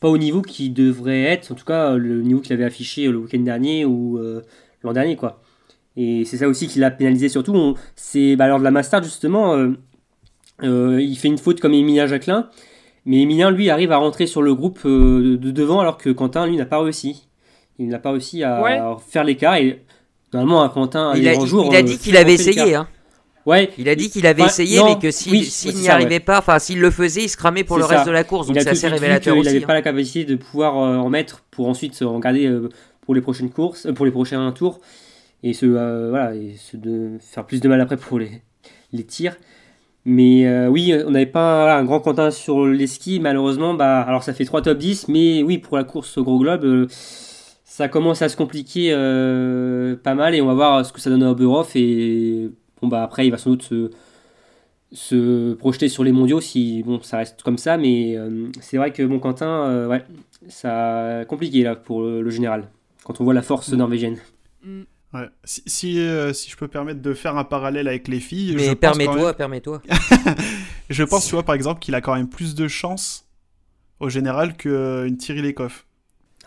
pas au niveau qui devrait être, en tout cas le niveau qu'il avait affiché le week-end dernier ou euh, l'an dernier, quoi. Et c'est ça aussi qui l'a pénalisé surtout. C'est bah, lors de la Master, justement, euh, il fait une faute comme Emilien Jacquelin, mais Emilien, lui, arrive à rentrer sur le groupe de devant alors que Quentin, lui, n'a pas réussi. Il n'a pas réussi à faire l'écart et normalement, à Quentin, il, a, il a dit qu'il avait essayé. Hein. Ouais. Il a dit qu'il avait essayé, mais que s'il n'y arrivait pas, enfin s'il le faisait, il se cramait pour le reste de la course. Donc c'est assez révélateur aussi. Il n'avait pas la capacité de pouvoir euh, en mettre pour ensuite se regarder euh, pour les prochaines courses, euh, pour les prochains tours. et se, voilà, et se de faire plus de mal après pour les, les tirs. Mais oui, on n'avait pas un grand Quentin sur les skis, malheureusement. Bah, alors ça fait 3 top 10, mais oui, pour la course au gros globe, ça commence à se compliquer pas mal et on va voir ce que ça donne à Oberhof. Et bon, bah, après, il va sans doute se, se projeter sur les mondiaux si bon, ça reste comme ça. Mais c'est vrai que bon, Quentin, ouais, ça compliqué là pour le, général quand on voit la force mm. norvégienne. Mm. Ouais. Si, si, euh, si, je peux permettre de faire un parallèle avec les filles. Mais permets-toi, permets-toi. je pense, tu vois, par exemple, qu'il a quand même plus de chance au général qu'une Thierry Lecoff.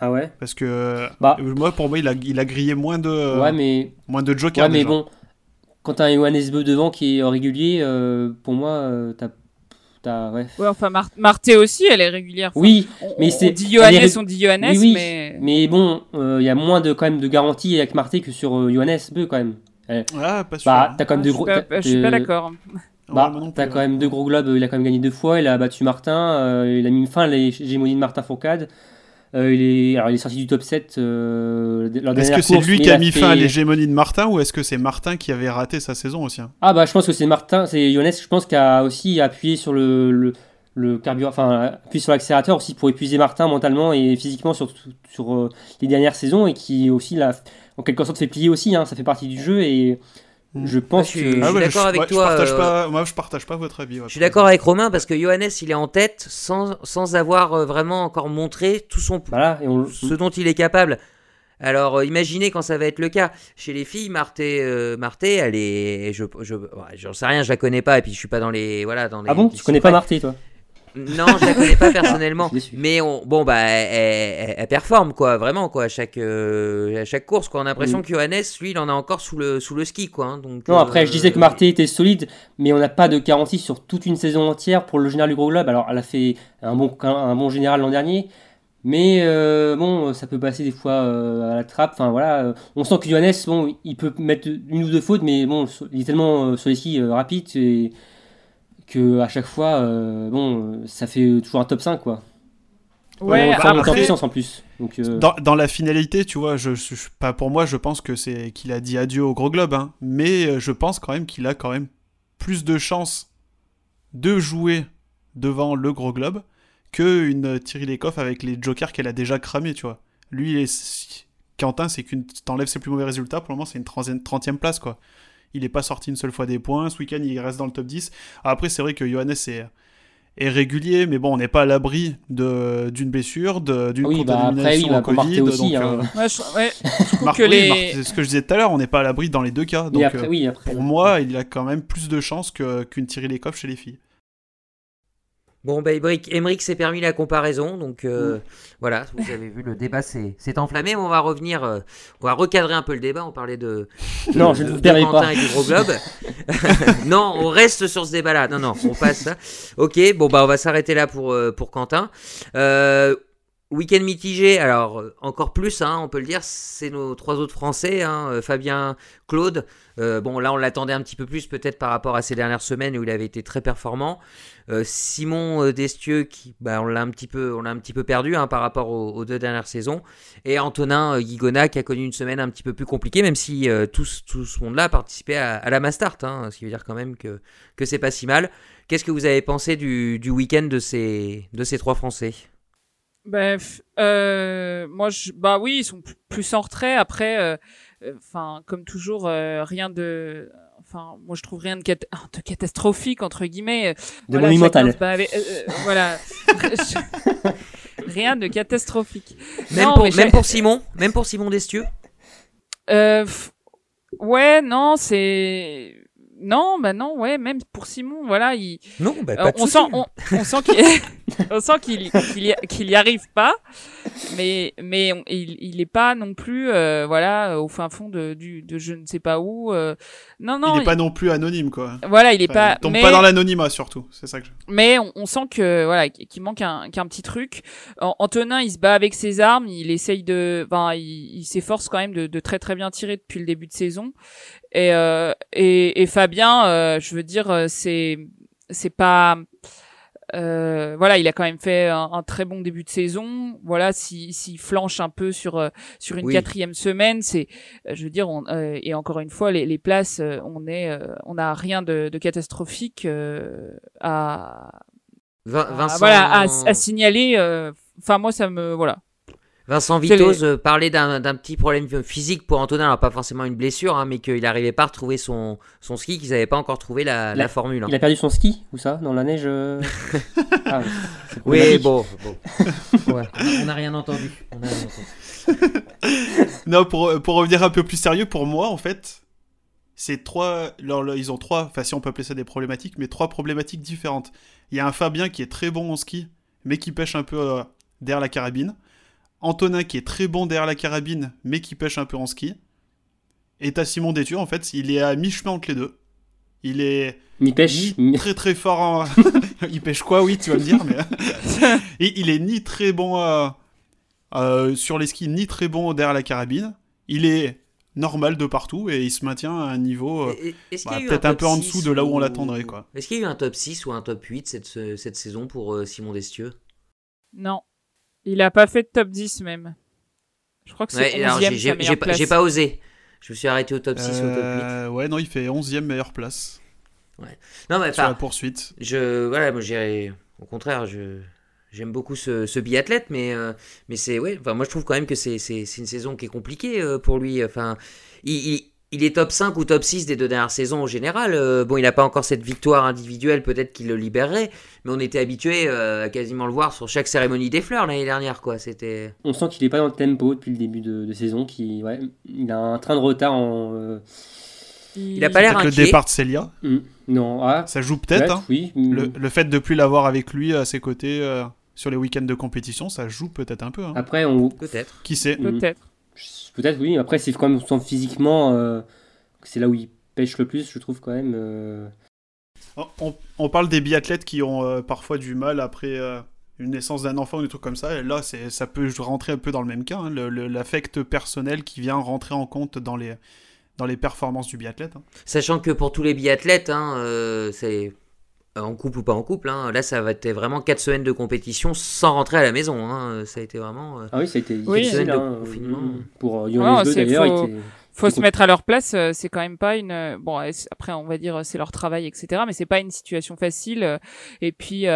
Ah ouais? Parce que bah. moi, pour moi, il a, il a grillé moins de, ouais, mais... moins de jokers. Ouais, mais bon, quand t'as un Johannes Beu devant qui est régulier, euh, pour moi, euh, t'as Ouais. enfin Marté aussi, elle est régulière. oui, mais c'est. On dit Johannes, on dit Johannes, oui, mais. Mais bon, il euh, y a moins de quand même de garanties avec Marté que sur euh, Johannes Beu quand même. Ah, pas sûr. Bah, t'as quand même ah, deux gros. Je suis pas, d'accord. Bah, t'as quand même deux gros globes. Il a quand même gagné deux fois. Il a battu Martin. Euh, il a mis fin à l'hégémonie de Martin Fourcade. Euh, il, est, alors, il est sorti du top 7 euh, Est-ce que c'est lui qui a mis fin à l'hégémonie de Martin ou est-ce que c'est Martin qui avait raté sa saison aussi hein? Ah bah je pense que c'est Martin, c'est Johannes, je pense, qui a aussi appuyé sur le, le, le carburant, enfin appuyé sur l'accélérateur aussi pour épuiser Martin mentalement et physiquement sur, sur euh, les dernières saisons et qui aussi l'a en quelque sorte fait plier aussi, hein, ça fait partie du jeu et. Je pense que. Je suis, d'accord avec toi. Je partage pas, euh, moi, je partage pas votre avis. je suis d'accord avec Romain parce que Johannes, il est en tête sans, sans avoir euh, vraiment encore montré tout son. Voilà, et on... ce dont il est capable. Alors, euh, imaginez quand ça va être le cas. Chez les filles, Marté, Marté elle est. Je, je, j'en sais rien, je la connais pas, et puis je suis pas dans les. Voilà, dans les ah bon Tu connais pas Marté, toi? Non, je la connais pas personnellement, mais on, bon bah elle, performe quoi, vraiment quoi à chaque euh, à chaque course quoi. On a l'impression mm. que Johannes, lui, il en a encore sous le sous le ski quoi. Hein, donc non, après je disais que euh, Marté était solide, mais on n'a pas de garantie sur toute une saison entière pour le général du gros globe. Alors elle a fait un bon un bon général l'an dernier, mais euh, bon, ça peut passer des fois à la trappe. Enfin voilà, on sent que Johannes, bon, il peut mettre une ou deux fautes, mais bon, il est tellement sur les skis rapide et que à chaque fois, euh, bon, ça fait toujours un top 5 quoi. Ouais, après... en puissance en plus. Donc, euh, dans, dans, la finalité, tu vois, je, pas pour moi, je pense que c'est qu'il a dit adieu au gros globe, hein, mais euh, je pense quand même qu'il a quand même plus de chances de jouer devant le gros globe que une Thierry Lecoff avec les jokers qu'elle a déjà cramé, tu vois. Lui, est... Quentin, c'est qu'une t'enlèves ses plus mauvais résultats, pour le moment, c'est une 30e place, quoi. Il n'est pas sorti une seule fois des points. Ce week-end, il reste dans le top 10. Après, c'est vrai que Johannes est, est régulier, mais bon, on n'est pas à l'abri d'une blessure, d'une oui, contamination bah Covid. Aussi, hein. Euh, c'est ce que je disais tout à l'heure, on n'est pas à l'abri dans les deux cas. Donc, après, euh, pour moi, il a quand même plus de chances qu'une Thierry Lecoff chez les filles. Bon, bah, Emmerich s'est permis la comparaison, donc euh, voilà, vous avez vu, le débat s'est enflammé, mais on va revenir, euh, on va recadrer un peu le débat, on parlait de, non, je ne Quentin pas. et du gros globe. non, on reste sur ce débat-là, non, non, on passe Ok, bon, bah on va s'arrêter là pour, euh, pour Quentin. Week-end mitigé, alors encore plus, hein, on peut le dire, c'est nos trois autres Français, hein, Fabien, Claude. bon, là, on l'attendait un petit peu plus peut-être par rapport à ces dernières semaines où il avait été très performant. Euh, Simon euh, Destieux, qui, bah, on l'a un petit peu, on l'a un petit peu perdu hein, par rapport aux, deux dernières saisons, et Antonin euh, Guigona qui a connu une semaine un petit peu plus compliquée, même si tout, ce monde-là a participé à, la Mastart, ce qui veut dire quand même que que c'est pas si mal. Qu'est-ce que vous avez pensé du, week-end de ces de ces trois Français? Bref, moi, je, bah oui, ils sont plus en retrait. Après, enfin, comme toujours, rien de enfin moi je trouve rien de, de catastrophique entre guillemets. De voilà, monumental. euh, euh, voilà. Rien de catastrophique. Même, pour, même pour Simon même pour Simon Destieux? Euh, ouais non c'est non, bah non, ouais, même pour Simon, voilà, il. Non, bah pas on, sent, on, sent qu'il, on sent qu'il, qu'il y, arrive pas, mais mais il, il est pas non plus, euh, voilà, au fin fond de du de je ne sais pas où. Euh, non, non. Il est pas non plus anonyme, quoi. Voilà, il est pas. Il tombe pas dans l'anonymat surtout, c'est ça que. Je... Mais on, sent que voilà, qu'il manque un, qu'un petit truc. Antonin, il se bat avec ses armes, il essaye de, enfin, il, s'efforce quand même de, de très très bien tirer depuis le début de saison. Et, euh, et, et, Fabien, euh, je veux dire, euh, c'est c'est pas euh, voilà, il a quand même fait un, très bon début de saison. Voilà, s'il si, flanche un peu sur euh, sur une quatrième semaine, c'est, euh, je veux dire, on, et encore une fois, les, les places, on est, on n'a rien de, de catastrophique à, voilà, à, à signaler. Enfin, moi, ça me, voilà, Vincent Vitoz euh, parlait d'un petit problème physique pour Antonin, alors pas forcément une blessure, hein, mais qu'il n'arrivait pas à retrouver son, son ski, qu'ils n'avaient pas encore trouvé la, la, formule. Hein. Il a perdu son ski, ou ça Dans la neige euh ah, Oui, bon. On n'a rien entendu. non, pour, pour revenir un peu plus sérieux, pour moi, en fait, c'est trois. ils ont trois, enfin, si on peut appeler ça des problématiques, mais trois problématiques différentes. Il y a un Fabien qui est très bon en ski, mais qui pêche un peu euh, derrière la carabine. Antonin qui est très bon derrière la carabine, mais qui pêche un peu en ski. Et t'as Simon Détur, en fait, il est à mi-chemin entre les deux. Il est mi pêche très très fort en... il pêche quoi, oui, tu vas me dire. Mais... Et il est ni très bon euh, euh, sur les skis, ni très bon derrière la carabine. Il est normal de partout et il se maintient à un niveau euh, bah, peut-être un, peu en dessous de là où on l'attendrait. quoi. Est-ce qu'il y a eu un top 6 ou un top 8 cette, cette saison pour Simon Destieux? Non. Il a pas fait de top 10 même. Je crois que c'est ouais, 11 J'ai pas osé. Je me suis arrêté au top 6 ou au top 8. Euh, ouais, non, il fait 11e meilleure place. Ouais. Non, mais Sur la poursuite. Je, voilà, moi, j'ai, au contraire, je, j'aime beaucoup ce, ce biathlète, mais, euh, mais c'est, ouais, enfin, moi, je trouve quand même que c'est, c'est, c'est une saison qui est compliquée euh, pour lui. Enfin, il, il est top 5 ou top 6 des deux dernières saisons en général. Euh, bon, il n'a pas encore cette victoire individuelle, peut-être qu'il le libérerait, mais on était habitué euh, à quasiment le voir sur chaque cérémonie des fleurs l'année dernière, quoi. C'était. On sent qu'il n'est pas dans le tempo depuis le début de, saison, qui, ouais, il a un train de retard en. Euh, il a pas l'air inquiet. Le départ de Celia. Mm. Non, ah, ça joue peut-être. Hein. oui. Le, le, fait de ne plus l'avoir avec lui à ses côtés sur les week-ends de compétition, ça joue peut-être un peu. Hein. Après, on. Peut-être. Qui sait? Peut-être. Peut-être oui, après c'est quand même physiquement, euh, c'est là où il pêche le plus, je trouve quand même. Euh. On, parle des biathlètes qui ont euh, parfois du mal après une naissance d'un enfant ou des trucs comme ça, et là ça peut rentrer un peu dans le même cas, hein, l'affect personnel qui vient rentrer en compte dans les, dans les performances du biathlète. Hein. Sachant que pour tous les biathlètes, hein, c'est en couple ou pas en couple. Hein. Là, ça va être vraiment 4 semaines de compétition sans rentrer à la maison. Hein. Ça a été vraiment. Euh, ah oui, ça a été oui, semaines de hein. confinement. Pour euh, Yoann d'ailleurs. Faut, faut se mettre à leur place. Euh, c'est quand même pas une. Bon, après, on va dire c'est leur travail, etc. Mais c'est pas une situation facile. Et puis.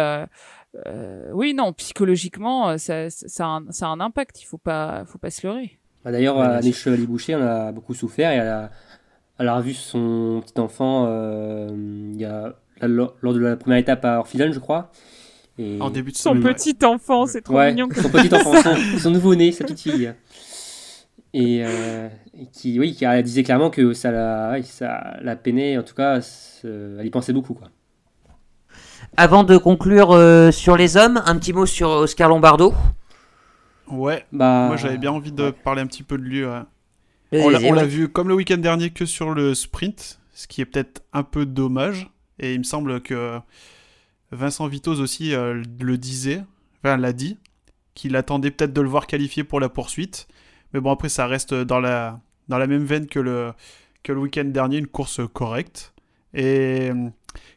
Euh, oui, non, psychologiquement, ça, ça, a un, ça, a un, impact. Il faut pas, faut pas se leurrer. Bah, d'ailleurs, à les Chevaliers Boucher, on a beaucoup souffert et elle a, elle a revu son petit enfant il y a lors, de la première étape à Orphidon, je crois. Et... En début de Son petit enfant, c'est trop mignon. Son petit enfant, son, nouveau-né, sa petite fille. Et, euh, qui, oui, qui disait clairement que ça la, ça la peinait, en tout cas, elle y pensait beaucoup. Quoi. Avant de conclure euh, sur les hommes, un petit mot sur Oscar Lombardo. Ouais, bah, moi j'avais bien envie de parler un petit peu de lui. On l'a vu comme le week-end dernier que sur le sprint, ce qui est peut-être un peu dommage. Et il me semble que Vincent Vitoz aussi euh, le disait, enfin l'a dit, qu'il attendait peut-être de le voir qualifié pour la poursuite. Mais bon, après, ça reste dans la, dans la même veine que le, que le week-end dernier, une course correcte. Et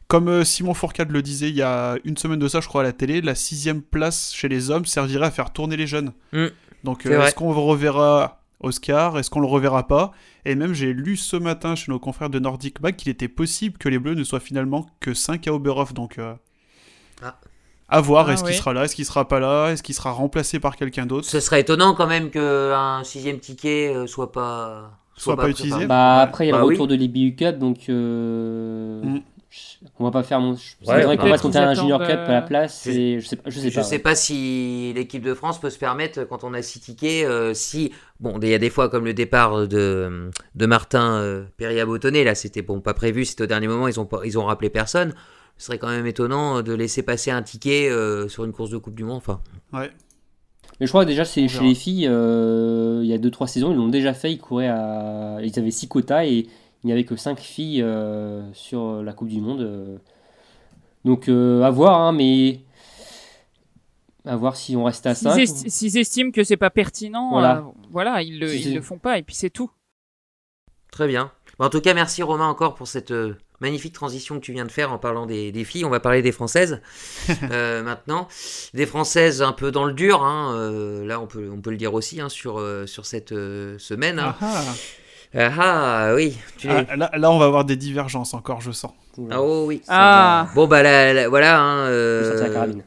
comme euh, Simon Fourcade le disait il y a une semaine de ça, je crois, à la télé, la sixième place chez les hommes servirait à faire tourner les jeunes. Mm. Donc, euh, est-ce qu'on reverra Oscar Est-ce qu'on le reverra pas? Et même, j'ai lu ce matin chez nos confrères de Nordic Mag qu'il était possible que les Bleus ne soient finalement que 5 à Oberhof. Donc, euh, ah. à voir. Ah est-ce qu'il sera là Est-ce qu'il sera pas là Est-ce qu'il sera remplacé par quelqu'un d'autre? Ce serait étonnant quand même qu'un sixième ticket euh, soit pas soit, pas, utilisé. Bah, après, il y a le bah retour de l'IBU Cup, donc. Euh... Mm. On va pas faire mon. Ouais, qu'on ait un Junior Cup à la place. Et je sais, je sais pas. Je sais pas si l'équipe de France peut se permettre, quand on a six tickets, euh, si. Bon, il y a des fois, comme le départ de, de Martin euh, Perrier là, c'était bon, pas prévu, c'était au dernier moment, ils ont, ils ont rappelé personne. Ce serait quand même étonnant de laisser passer un ticket euh, sur une course de Coupe du Monde. Enfin. Ouais. Mais je crois que déjà, c'est chez les filles, euh, il y a 2-3 saisons, ils l'ont déjà fait, ils couraient à. Ils avaient 6 quotas et il n'y avait que 5 filles euh, sur la Coupe du Monde. Euh. Donc euh, à voir, hein, mais à voir si on reste à 5. S'ils estiment que c'est pas pertinent, voilà, voilà ils, le, le font pas et puis c'est tout. Très bien. En tout cas, merci Romain encore pour cette Magnifique transition que tu viens de faire en parlant des, des filles. On va parler des françaises euh, maintenant. Des françaises un peu dans le dur. Hein, euh, là, on peut, on peut le dire aussi hein, sur, euh, sur cette euh, semaine. hein. Ah, Ah, oui. Tu ah. là, là, on va avoir des divergences encore, je sens. Ah, oh oui. Ah. Bon bah la- la- voilà. hein, Je vais sortir la euh, carabine.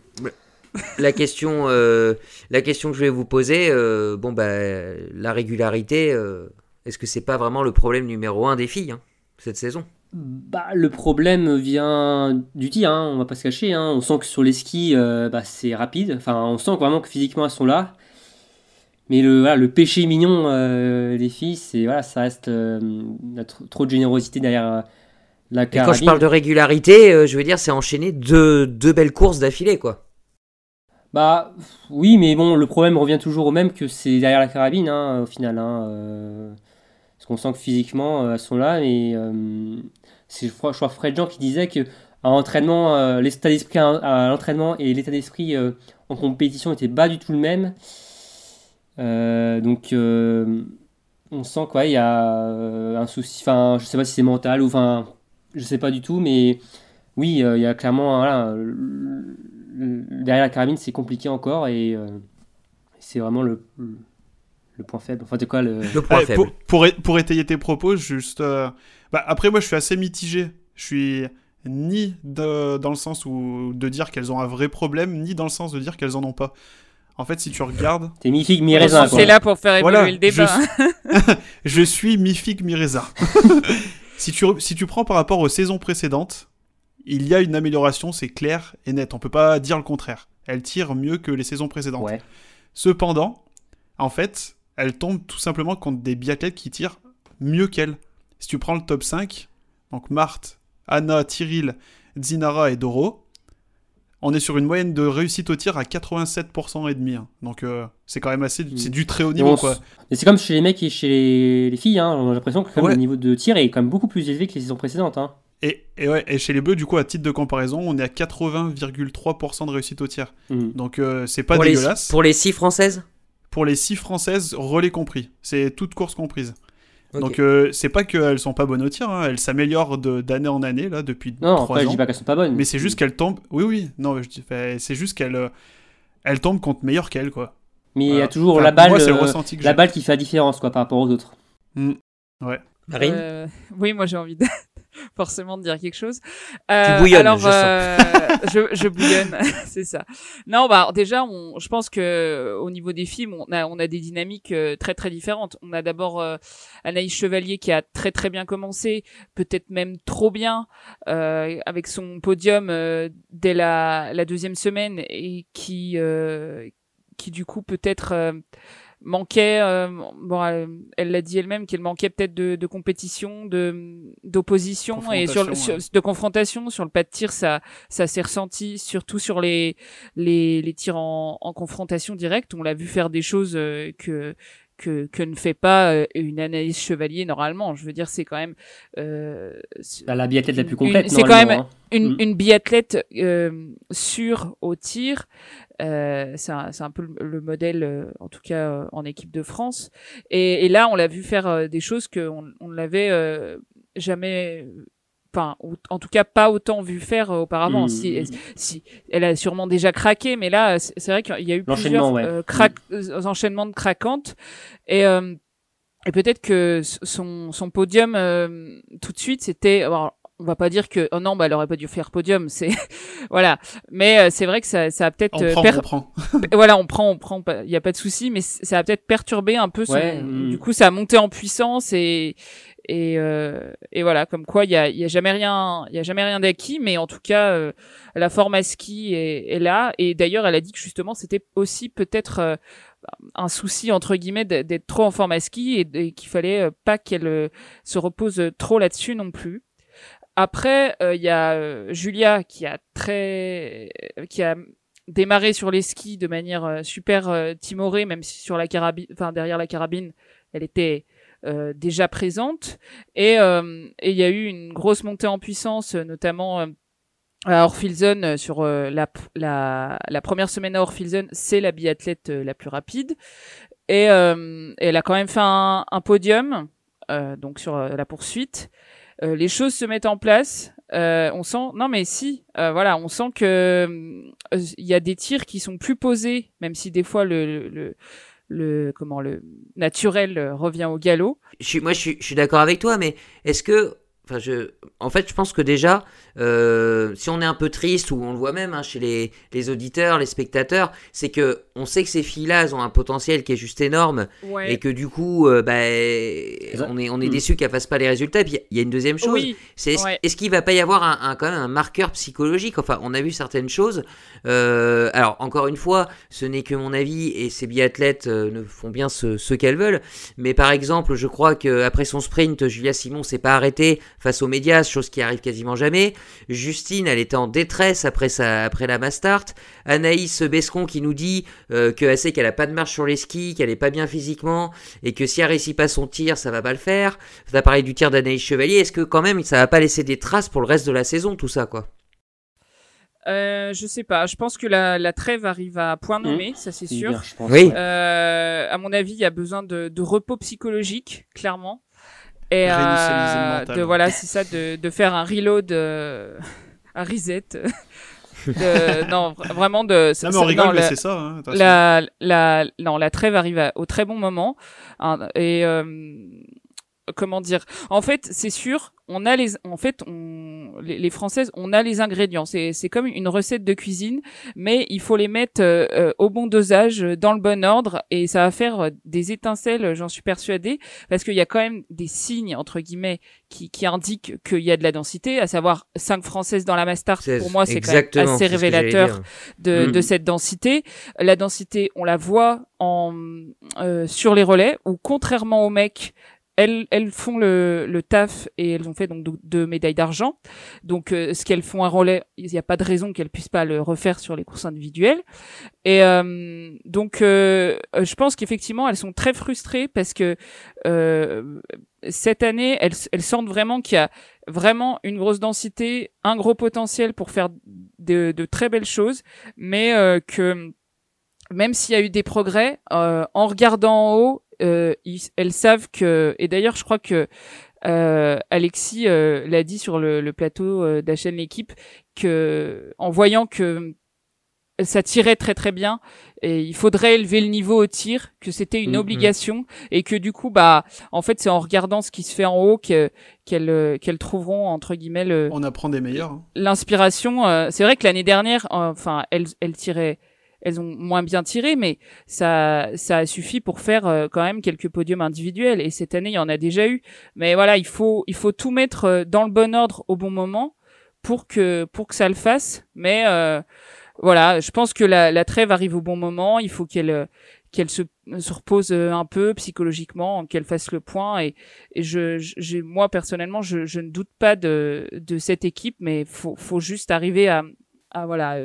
la question, euh, la question que je vais vous poser, euh, bon bah la régularité, euh, est-ce que c'est pas vraiment le problème numéro un des filles hein, cette saison? Bah, le problème vient du tir, hein, on va pas se cacher. hein. On sent que sur les skis, euh, bah, c'est rapide. Enfin, on sent vraiment que physiquement elles sont là. Mais le, voilà, le péché mignon euh, des filles, c'est voilà, ça reste euh, trop, trop de générosité derrière euh, la Et quand carabine. je parle de régularité, euh, je veux dire c'est enchaîner deux, deux belles courses d'affilée quoi. Bah oui, mais bon, le problème revient toujours au même que c'est derrière la carabine, hein, au final. Hein, parce qu'on sent que physiquement, elles sont là. Et euh, c'est, je crois, Fred Jean qui disait que à l'entraînement, euh, l'état d'esprit à, à l'entraînement et l'état d'esprit en compétition n'étaient pas du tout le même. Euh, donc, euh, on sent quoi, il y a euh, un souci. Enfin, je sais pas si c'est mental ou enfin, je sais pas du tout, mais oui, euh, il y a clairement voilà, le- le- derrière la carabine, c'est compliqué encore et euh, c'est vraiment le, le point faible. Enfin, de quoi le. Le point Ouais, faible. pour, pour, étayer tes propos, juste. euh, bah, après, moi, je suis assez mitigé. Je suis ni de- dans le sens où de dire qu'elles ont un vrai problème, ni dans le sens de dire qu'elles en ont pas. En fait, si tu regardes, T'es mi-figue, mi-raisin, quoi. C'est là pour faire évoluer Voilà, le débat. je- je suis mi-figue, mi-raisin. si, tu, si tu prends par rapport aux saisons précédentes, il y a une amélioration, c'est clair et net. On peut pas dire le contraire. Elles tirent mieux que les saisons précédentes. Ouais. Cependant, en fait, elle tombe tout simplement contre des biathlètes qui tirent mieux qu'elle. Si tu prends le top 5, donc Marthe, Anna, Tyril, Zinara et Doro, on est sur une moyenne de réussite au tir à 87% et demi. hein. Donc euh, c'est quand même assez, c'est du très haut Et niveau quoi. s- Et c'est comme chez les mecs et chez les, les filles, hein. on a l'impression que quand même, Ouais. le niveau de tir est quand même beaucoup plus élevé que les saisons précédentes. Hein. Et, et ouais, et chez les bleus, du coup, à titre de comparaison, on est à 80,3% de réussite au tir. Mhm. Donc euh, c'est pas pour, les, dégueulasse. pour les six françaises? Pour les 6 françaises, relais compris. C'est toute course comprise. Donc euh, c'est pas qu'elles sont pas bonnes au tir, hein. elles s'améliorent de- d'année en année là depuis Non, 3 après, je ans. dis pas qu'elles sont pas bonnes. Mais c'est juste qu'elles tombent. Oui oui, non, je dis- enfin, c'est juste qu'elles euh, elles tombent contre meilleures qu'elles quoi. Mais il y a toujours Enfin, la balle, Moi c'est le euh, ressenti que la balle qui fait la différence quoi, par rapport aux autres. Marine Euh, oui, moi j'ai envie de... forcément de dire quelque chose. Euh, Tu bouillonnes, alors, je sens. euh, je, je bouillonne, c'est ça. Non, bah déjà, on, je pense que au niveau des films, on a, on a des dynamiques euh, très très différentes. On a d'abord euh, Anaïs Chevalier qui a très très bien commencé, peut-être même trop bien, euh, avec son podium euh, dès la, la deuxième semaine et qui euh, qui du coup peut-être euh, manquait euh, bon elle elle l'a dit elle-même qu'elle manquait peut-être de, de compétition de d'opposition et sur, le- Confrontation, sur- de confrontation sur le pas de tir ça ça s'est ressenti surtout sur les les, les tirs en, en confrontation directe on l'a vu faire des choses euh, que que, que ne fait pas euh, une analyse chevalier normalement je veux dire c'est quand même euh, Bah, la biathlète la plus complète, c'est quand normalement, hein. une, Mm. une biathlète euh, sûre au tir. Euh, c'est un, peu le, le modèle, euh, en tout cas euh, en équipe de France. Et, et là, on l'a vu faire euh, des choses qu'on on ne l'avait euh, jamais, enfin, ou- en tout cas pas autant vu faire auparavant. Mm. Si, si, elle a sûrement déjà craqué, mais là, c'est vrai qu'il y a eu plusieurs ouais. euh, craque- euh, enchaînements de craquantes. Et euh, et peut-être que son, son podium euh, tout de suite c'était alors, on va pas dire que oh non bah elle aurait pas dû faire podium c'est voilà mais euh, c'est vrai que ça ça a peut-être On euh, prend, per- on prend. voilà on prend on prend il y a pas de souci mais ça a peut-être perturbé un peu son Ouais, mm. du coup ça a monté en puissance et et, euh, et voilà comme quoi il y a il y a jamais rien il y a jamais rien d'acquis mais en tout cas euh, la forme à ski est, est là et d'ailleurs elle a dit que justement c'était aussi peut-être euh, un souci entre guillemets d'être trop en forme à ski et, et qu'il fallait euh, pas qu'elle euh, se repose trop là-dessus non plus. Après, euh, il y a euh, Julia qui a très, qui a démarré sur les skis de manière euh, super euh, timorée, même si sur la carabine, enfin derrière la carabine, elle était euh, déjà présente. Et euh, il y a eu une grosse montée en puissance, euh, notamment euh, à Orfilsen euh, sur euh, la, première semaine à Orfilsen, c'est la biathlète euh, la plus rapide. Et euh, elle a quand même fait un, un podium, euh, donc sur euh, la poursuite. Les choses se mettent en place. on sent, non mais si, voilà, on sent que il y a des tirs qui sont plus posés, même si des fois le, le, le comment le naturel revient au galop. Je suis, moi, je suis, je suis d'accord avec toi, mais est-ce que Enfin, je... En fait, je pense que déjà, euh, si on est un peu triste, ou on le voit même hein, chez les, les, auditeurs, les spectateurs, c'est que on sait que ces filles-là, elles ont un potentiel qui est juste énorme, et que du coup, euh, bah, on est, on est mm. déçu qu'elles fassent pas les résultats. Puis il y a une deuxième chose, c'est est-ce, qu'il va pas y avoir un, quand même un marqueur psychologique? Enfin, on a vu certaines choses. Euh, alors, encore une fois, ce n'est que mon avis, et ces biathlètes ne font bien ce, ce qu'elles veulent. Mais par exemple, je crois qu'après son sprint, Julia Simon s'est pas arrêtée face aux médias, chose qui arrive quasiment jamais. Justine, elle était en détresse après, sa, après la Mastart. Anaïs Bescon qui nous dit euh, qu'elle sait qu'elle a pas de marche sur les skis, qu'elle est pas bien physiquement, et que si elle réussit pas son tir, ça va pas le faire. as parlé du tir d'Anaïs Chevalier. Est-ce que quand même ça va pas laisser des traces pour le reste de la saison, tout ça, quoi? Euh, je sais pas. Je pense que la, trêve arrive à point nommé, mmh. ça c'est sûr. oui. Euh, à mon avis, il y a besoin de repos psychologique, clairement. Et euh, de voilà, c'est ça, de, de, faire un reload, euh, un reset. de, non, vraiment de. Non, mais on rigole, mais c'est ça. Hein, la, la, non, la trêve arrive au très bon moment. Hein, et euh, comment dire En fait, c'est sûr, on a les, en fait, on, les, Françaises, on a les ingrédients. C'est, c'est comme une recette de cuisine, mais il faut les mettre euh, euh, au bon dosage, dans le bon ordre, et ça va faire des étincelles, j'en suis persuadée, parce qu'il y a quand même des signes entre guillemets qui, qui indiquent qu'il y a de la densité, à savoir cinq Françaises dans la Mastart. Pour moi, c'est quand même assez révélateur de, de mm. cette densité. La densité, on la voit en euh, sur les relais, où contrairement aux mecs, elles, elles font le, le, taf et elles ont fait donc deux médailles d'argent. Donc, euh, ce qu'elles font un relais, il n'y a pas de raison qu'elles puissent pas le refaire sur les courses individuelles. Et euh, donc, euh, je pense qu'effectivement, elles sont très frustrées parce que cette année, elles, elles sentent vraiment qu'il y a vraiment une grosse densité, un gros potentiel pour faire de, de très belles choses, mais que même s'il y a eu des progrès, en regardant en haut, euh, elles savent que, et d'ailleurs, je crois que euh, Alexis euh, l'a dit sur le, le plateau euh, d'HN l'équipe que, en voyant que ça tirait très très bien et il faudrait élever le niveau au tir que c'était une mm, mm. obligation et que du coup bah en fait c'est en regardant ce qui se fait en haut que qu'elles qu'elles trouveront entre guillemets le on apprend des meilleurs hein. l'inspiration c'est vrai que l'année dernière enfin elles elles tiraient elles ont moins bien tiré, mais ça, ça a suffi pour faire euh, quand même quelques podiums individuels. Et cette année, il y en a déjà eu. Mais voilà, il faut, il faut tout mettre euh, dans le bon ordre au bon moment pour que, pour que ça le fasse. Mais euh, voilà, je pense que la, la, trêve arrive au bon moment. Il faut qu'elle, qu'elle se, se, repose un peu psychologiquement, qu'elle fasse le point. Et, je, moi personnellement, je, je ne doute pas de, de cette équipe, mais faut, faut juste arriver à, à voilà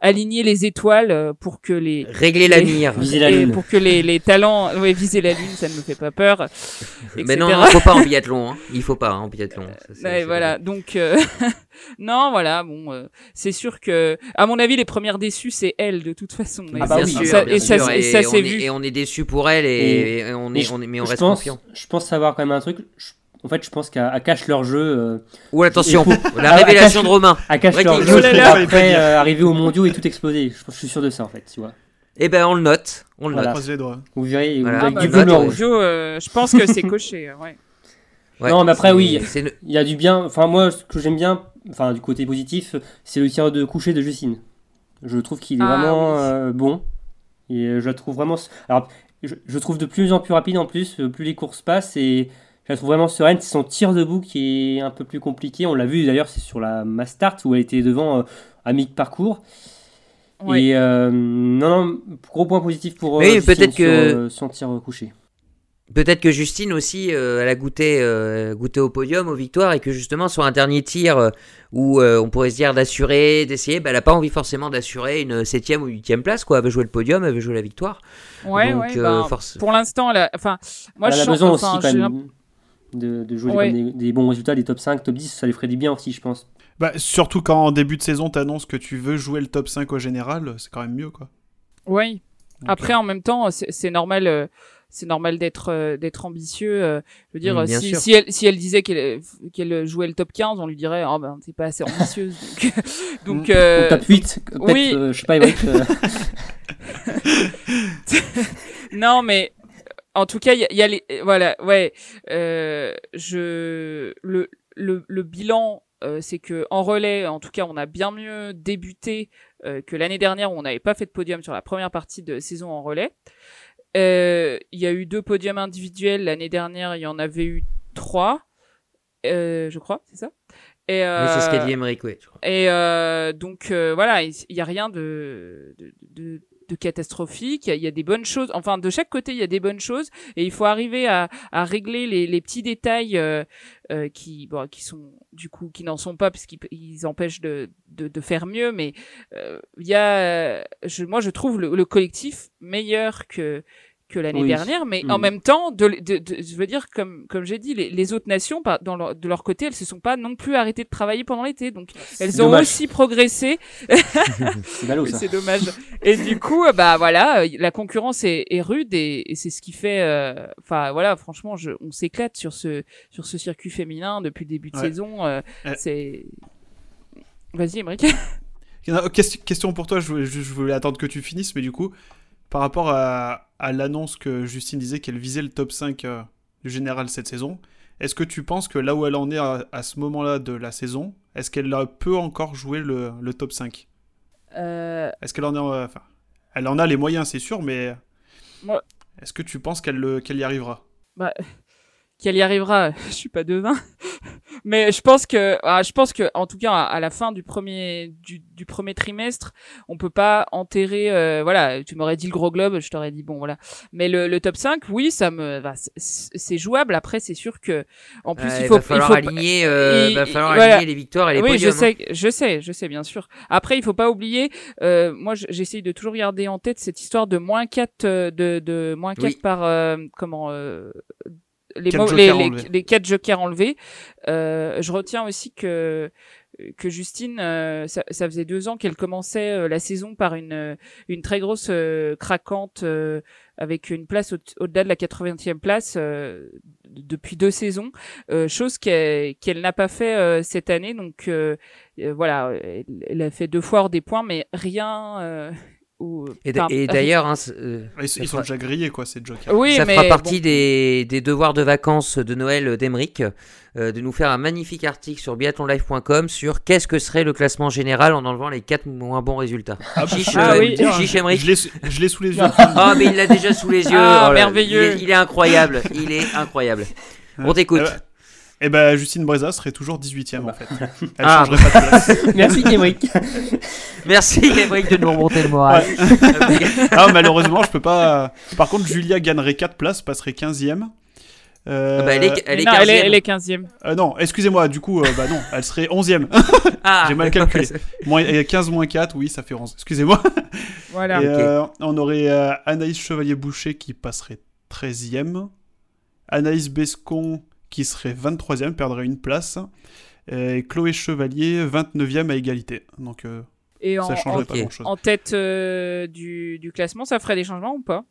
aligner les étoiles euh, pour que les régler la mire, viser la lune, pour que les, les talents, ouais, viser la lune, ça ne me fait pas peur. Mais non, il faut pas en biathlon, hein. il faut pas hein, en biathlon. Ça, voilà, donc euh, non, voilà, bon, euh, c'est sûr que, à mon avis, les premières déçues, c'est elle de toute façon. Ah bah oui, sûr, ça, et, ça, et, ça, c'est vu. Et on est déçu pour elle et, on est, on est, mais on reste confiant. Je pense savoir quand même un truc. En fait, je pense qu'à cache leur jeu. Euh, Ou attention, la révélation de Romain. À cache leur jeu pour après euh, arriver au mondiaux et tout exploser. Je, je, suis sûr de ça en fait, tu vois. Eh ben, on le note. On le voilà. note. les doigts. Vous verrez, voilà. vous ah, bah, du rouge. Euh, je pense que c'est coché. Ouais. Ouais, non, mais après, oui, il y a du bien. Enfin, moi, ce que j'aime bien, enfin, du côté positif, c'est le tir de coucher de Justine. Je trouve qu'il est ah, vraiment euh, bon. Et je la trouve vraiment. Alors, je, je, trouve de plus en plus rapide en plus, plus les courses passent. Et je la trouve vraiment sereine. C'est son tir debout qui est un peu plus compliqué. On l'a vu d'ailleurs, c'est sur la Mastart où elle était devant euh, à mi-parcours. Et euh, non, non, gros point positif pour euh, peut-être que euh, son tir couché. Peut-être que Justine aussi, elle a goûté, goûté au podium, aux victoires, et que justement sur un dernier tir où on pourrait se dire d'assurer, d'essayer, bah, elle n'a pas envie forcément d'assurer une septième ou huitième place, quoi. Elle veut jouer le podium, elle veut jouer la victoire. Ouais, ouais. Ben, pour l'instant, enfin, moi elle a besoin aussi quand même de, jouer des, bons résultats, des top 5, top 10, ça les ferait du bien aussi, je pense. Bah, surtout quand en début de saison, tu annonces que tu veux jouer le top 5 au général, c'est quand même mieux, quoi. Oui. Après, en même temps, c'est normal. Euh, c'est normal d'être euh, d'être ambitieux. euh, je veux dire, Mm, si, si elle si elle disait qu'elle qu'elle jouait le top 15, on lui dirait oh ben t'es pas assez ambitieuse. donc donc, Mm. euh, top 8, peut-être, oui. euh, je sais pas, euh, non mais en tout cas il y, a- il y a les voilà ouais euh, je le le, le bilan euh, c'est que en relais en tout cas on a bien mieux débuté euh, que l'année dernière où on n'avait pas fait de podium sur la première partie de saison en relais Euh, il y a eu deux podiums individuels l'année dernière il y en avait eu trois euh, je crois c'est ça? Et Oui, c'est ce qu'a euh, dit Emmerich, oui. je crois. et euh, donc euh, voilà, il n'y a rien de, de, de, de catastrophique. Il y, a- des bonnes choses. Enfin, de chaque côté, il y a des bonnes choses. Et il faut arriver à, régler les, petits détails euh, euh, qui, bon, qui sont du coup qui n'en sont pas parce qu'ils ils empêchent de, de, de faire mieux. Mais euh, il y a, je, moi, je trouve le, le collectif meilleur que que l'année Oui. dernière, mais Mm. en même temps, de, de, de- je veux dire, comme, comme j'ai dit, les, les autres nations, par- dans leur- de leur côté, elles se sont pas non plus arrêtées de travailler pendant l'été, donc elles c'est ont dommage. aussi progressé. C'est dommage. Et du coup, euh, bah voilà, euh, la concurrence est, est rude et, et c'est ce qui fait. euh, Enfin voilà, franchement, je, on s'éclate sur ce sur ce circuit féminin depuis le début de Ouais. saison. euh, Ouais. C'est. Vas-y, ques- Question pour toi, je voulais attendre que tu finisses, mais du coup, par rapport à, à l'annonce que Justine disait qu'elle visait le top 5 euh, du général cette saison, est-ce que tu penses que là où elle en est à, à ce moment-là de la saison, est-ce qu'elle peut encore jouer le, le top 5 Euh, Est-ce qu'elle en, est, euh, enfin, elle en a les moyens, c'est sûr, mais est-ce que tu penses qu'elle le- qu'elle y arrivera? Bah, qu'elle y arrivera, je suis pas devin. Mais je pense que, ah, je pense que, en tout cas, à, la fin du premier, du, du premier trimestre, on peut pas enterrer, euh, voilà, tu m'aurais dit le gros globe, je t'aurais dit bon, voilà. Mais le, le top 5, oui, ça me, bah, c'est- jouable. Après, c'est sûr que, en plus, il faut, va falloir il faut aligner, euh, il- va falloir voilà. aligner les victoires et les oui, podiums. je sais, je sais, je sais, bien sûr. Après, il faut pas oublier, euh, moi, j'essaye de toujours garder en tête cette histoire de moins 4, euh, de, de moins 4 Oui. par, euh, comment, euh, les, Quatre les, les, quatre jokers enlevés. Euh, je retiens aussi que que Justine, euh, ça, ça faisait deux ans qu'elle commençait euh, la saison par une euh, une très grosse euh, craquante euh, avec une place au- au-delà de la 80e place euh, depuis deux saisons, euh, chose qu'elle qu'elle n'a pas fait euh, cette année. Donc voilà, elle, elle a fait deux fois hors des points, mais rien. Euh, ou, Et d'ailleurs, hein, euh, Ils, ça ils sont fera- déjà grillés, quoi, ces jokers. oui, ça mais fera partie bon. des, des devoirs de vacances de Noël d'Emeric, euh, de nous faire un magnifique article sur biathlonlive.com sur qu'est-ce que serait le classement général en enlevant les 4 moins bons résultats. Ah, Chiche, Ah euh, oui. chiche Emeric. Je l'ai sous- les yeux. Ah, mais il l'a déjà sous les yeux. Ah, Oh là, merveilleux. Il est, il est incroyable. Il est incroyable. On t'écoute. Eh ben, Eh ben, Justine Breza serait toujours 18ème en fait. Elle Ah. changerait pas de place. Merci, Émeric. Merci Emeric de nous remonter le moral. ah, malheureusement, je peux pas. Par contre, Julia gagnerait 4 places, passerait 15ème. Euh, Ah bah, elle est, elle est non, elle est, 15e. elle est 15e. euh, non, excusez-moi, du coup, euh, bah non, elle serait 11ème. Ah, j'ai mal calculé. Moins- et 15 moins 4, oui, ça fait 11. Excusez-moi. Voilà. Et, euh, on aurait euh, Anaïs Chevalier-Boucher qui passerait 13ème. Anaïs Bescon qui serait 23ème, perdrait une place. Et Chloé Chevalier, 29ème à égalité. Donc euh, Et en, ça changerait pas grand-chose. en tête euh, du, du classement, ça ferait des changements ou pas?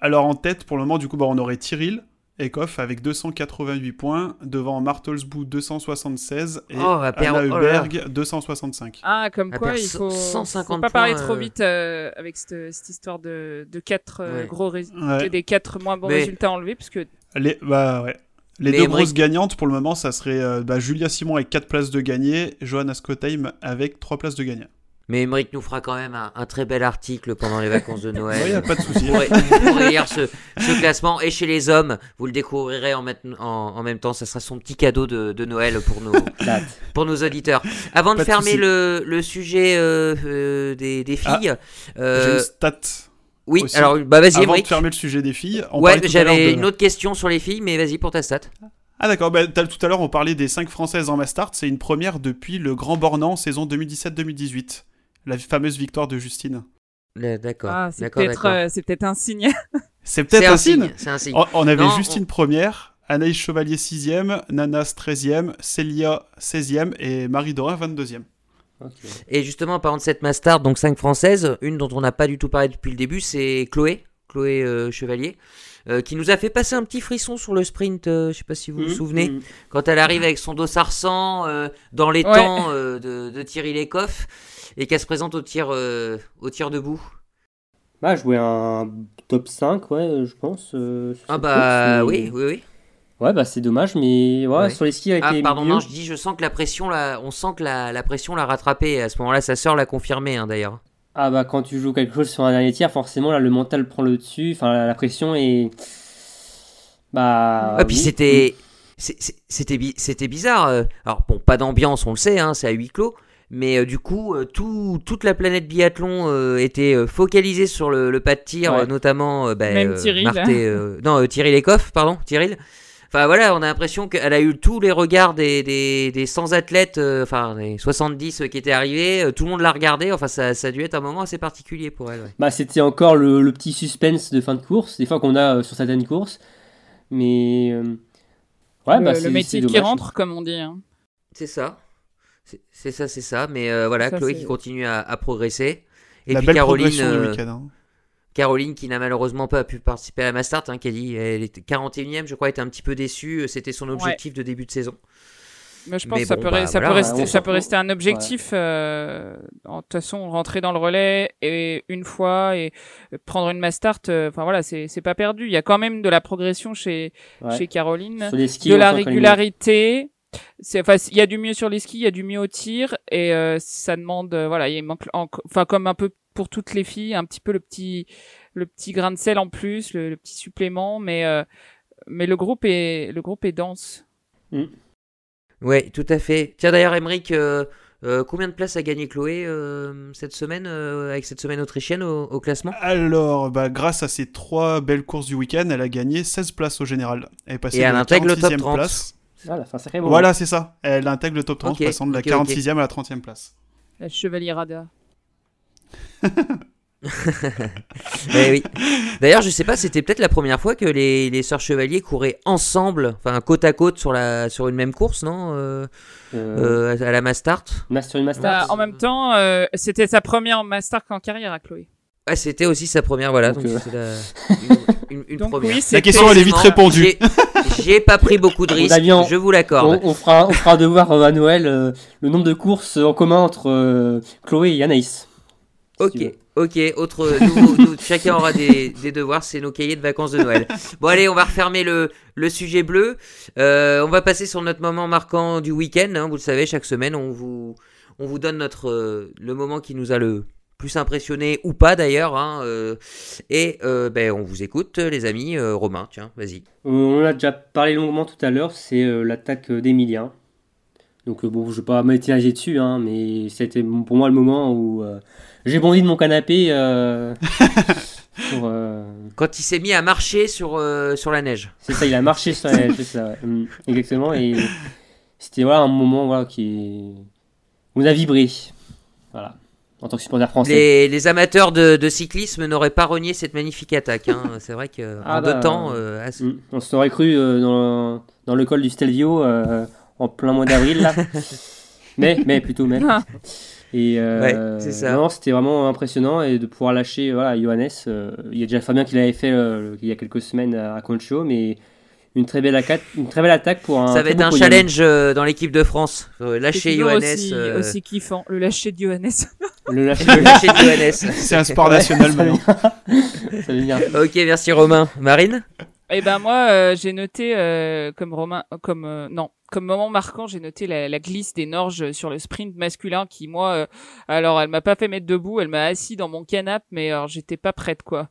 Alors en tête, pour le moment, du coup, bah, on aurait Tyril Ekoff avec 288 points, devant Martelsbou 276 et Oh, Anna oh. Huberg 265. Ah, comme quoi, il faut, 150 faut pas parler trop euh. vite euh, avec cette, cette histoire de, de quatre euh, Ouais. gros rés- Ouais. des quatre moins bons Mais- résultats enlevés, parce que Les, bah, ouais. Les Mais deux Emmerich- grosses gagnantes pour le moment, ça serait euh, bah, Julia Simon avec 4 places de gagné, Johanna Scottheim avec 3 places de gagné. Mais Emeric nous fera quand même un, un très bel article pendant les vacances de Noël. Ouais, y a pas de souci. Vous pourrez, vous pourrez lire ce, ce classement. Et chez les hommes, vous le découvrirez en, maintenant- en, en même temps. Ça sera son petit cadeau de, de Noël pour nos, pour nos auditeurs. Avant de Pas de fermer le, le sujet euh, euh, des, des filles. J'ai euh, une stat. Oui, aussi. alors bah, vas-y, Avant de Emeric. fermer le sujet des filles, on Ouais, j'avais de- une autre question sur les filles, mais vas-y pour ta stat. Ah d'accord, bah, tout à l'heure on parlait des 5 françaises en Mastart, c'est une première depuis le Grand Bornand saison 2017-2018. La fameuse victoire de Justine. D'accord. ah, c'est peut-être euh, c'est peut-être un signe. C'est peut-être un, signe. C'est un signe. On, on avait Non, Justine première, Anaïs Chevalier 6ème, Nanas 13ème, Célia 16ème et Marie Dorin 22ème. Et justement, en parlant de cette Mastard, donc 5 françaises, une dont on n'a pas du tout parlé depuis le début, c'est Chloé, Chloé euh, Chevalier. euh, qui nous a fait passer un petit frisson sur le sprint, euh, je sais pas si vous vous Mhm, souvenez, mhm. quand elle arrive avec son dos sarsan euh, dans les Ouais. temps euh, de, de Thierry Lecoff et qu'elle se présente au tir, euh, au tir debout. Bah, jouer un top 5, ouais, je pense. euh, Ah bah course, mais- oui, oui, oui. Ouais, bah c'est dommage, mais ouais, Ouais. sur les skis, elle a Ah été pardon, non, je dis, je sens que la pression, là, on sent que la, la pression l'a rattrapé. À ce moment-là, sa sœur l'a confirmé, hein, d'ailleurs. Ah bah quand tu joues quelque chose sur un dernier tir, forcément là le mental prend le dessus, enfin la, la pression est... Bah... Ah, puis oui. c'était, c'était, bi- c'était bizarre. euh. Alors bon, pas d'ambiance, on le sait, hein, c'est à huis clos. Mais euh, du coup, euh, tout, toute la planète biathlon euh, était focalisée sur le, le pas de tir, Ouais. notamment euh, bah, Même euh, Marté, euh, non, euh, Thierry Lecoff, pardon, Thierry. Enfin voilà, on a l'impression qu'elle a eu tous les regards des, des, des 100 athlètes, euh, enfin des 70 qui étaient arrivés, euh, tout le monde l'a regardé, enfin ça, ça a dû être un moment assez particulier pour elle. ouais. Bah c'était encore le, le petit suspense de fin de course, des fois qu'on a euh, sur certaines courses. Mais... euh, Ouais, le, bah le métier qui rentre, comme on dit. hein. C'est ça. C'est- ça, c'est ça. Mais euh, voilà, Ça, Chloé qui continue à, à progresser. Et la puis belle Caroline, progression du euh, week-end. hein. Caroline qui n'a malheureusement pas pu participer à la Mastart, hein, qui a dit elle était 41ème, je crois, était un petit peu déçue. C'était son objectif de début de saison. Mais je pense Mais que ça, peut, bah, re- ça, voilà, peut rester, ça peut un objectif. euh, en- de toute façon, rentrer dans le relais et une fois et prendre une Mastart, euh, enfin voilà, c'est c'est pas perdu. Il y a quand même de la progression chez, Ouais. chez Caroline, Sur les skis, de on la régularité. C'est, enfin, il y a du mieux sur les skis, il y a du mieux au tir et euh, ça demande, euh, voilà, il manque, en- enfin comme un peu pour toutes les filles, un petit peu le petit, le petit grain de sel en plus, le, le petit supplément, mais euh, mais le groupe est, le groupe est dense. Ouais, tout à fait. Tiens, d'ailleurs, Emmerich, euh, euh, combien de places a gagné Chloé euh, cette semaine, euh, avec cette semaine autrichienne au, au classement? Alors, bah, grâce à ces trois belles courses du week-end, elle a gagné 16 places au général. Elle est passée Et elle de la intègre le top 46e 30. place. Voilà, c'est ça. Elle intègre le top 30, Ok, passant de la ok, ok. 46e à la 30e place. La chevalier Rada. Eh oui. D'ailleurs, je sais pas, c'était peut-être la première fois que les, les sœurs chevaliers couraient ensemble, enfin côte à côte sur, la, sur une même course, non euh, Euh, euh, À la Mastart Master une Bah, en même temps, euh, c'était sa première Master en carrière à Chloé. C'était aussi sa première, voilà. Donc, euh, la- une, une- une Donc première. oui, La c'était- question, elle est vite répondue. j'ai- pas pris beaucoup de risques, je vous l'accorde. On, on fera, on fera devoir euh, à Noël euh, le nombre de courses en commun entre euh, Chloé et Anaïs. Ok, ok, autre, nouveau- nous- chacun aura des, des devoirs, c'est nos cahiers de vacances de Noël. Bon allez, on va refermer le, le sujet bleu. Euh, on va passer sur notre moment marquant du week-end. hein. vous le savez, chaque semaine, on vous, on vous donne notre, euh, le moment qui nous a le plus impressionné ou pas d'ailleurs. hein, euh, et euh, ben, on vous écoute, les amis. Euh, Romain, tiens, vas-y. On en a déjà parlé longuement tout à l'heure, c'est euh, l'attaque d'Emilien. Donc euh, bon, je vais pas m'éterniser dessus, hein, mais c'était pour moi le moment où euh, j'ai bondi de mon canapé euh, euh, Quand il s'est mis à marcher sur, euh, sur la neige. C'est ça, il a marché sur la neige, c'est ça, ouais. Mm, exactement. Et c'était voilà, un moment voilà, qui où on a vibré. Voilà, en tant que supporter français. Les, les amateurs de, de cyclisme n'auraient pas renié cette magnifique attaque. hein. C'est vrai qu'en Ah deux bah, temps, euh, assez- Mm, On s'aurait cru euh, dans, dans le col du Stelvio euh, en plein mois d'avril là. mais, mais plutôt même. Et euh, Ouais, c'est ça. non, c'était vraiment impressionnant et de pouvoir lâcher voilà, Johannes. euh, il y a déjà Fabien qui l'avait fait euh, il y a quelques semaines à Concho, mais une très belle attaque, une très belle attaque pour un. Ça va être un challenge euh, dans l'équipe de France. Euh, lâcher Johannes. aussi, euh, aussi kiffant. Le lâcher de Johannes. Le lâcher le lâcher de Johannes. C'est un sport national ça maintenant. ok, merci Romain. Marine? Eh ben moi, euh, j'ai noté euh, comme Romain, comme euh, non, comme moment marquant, j'ai noté la, la glisse des Norges sur le sprint masculin qui moi, euh, alors elle m'a pas fait mettre debout, elle m'a assis dans mon canapé, mais alors j'étais pas prête quoi.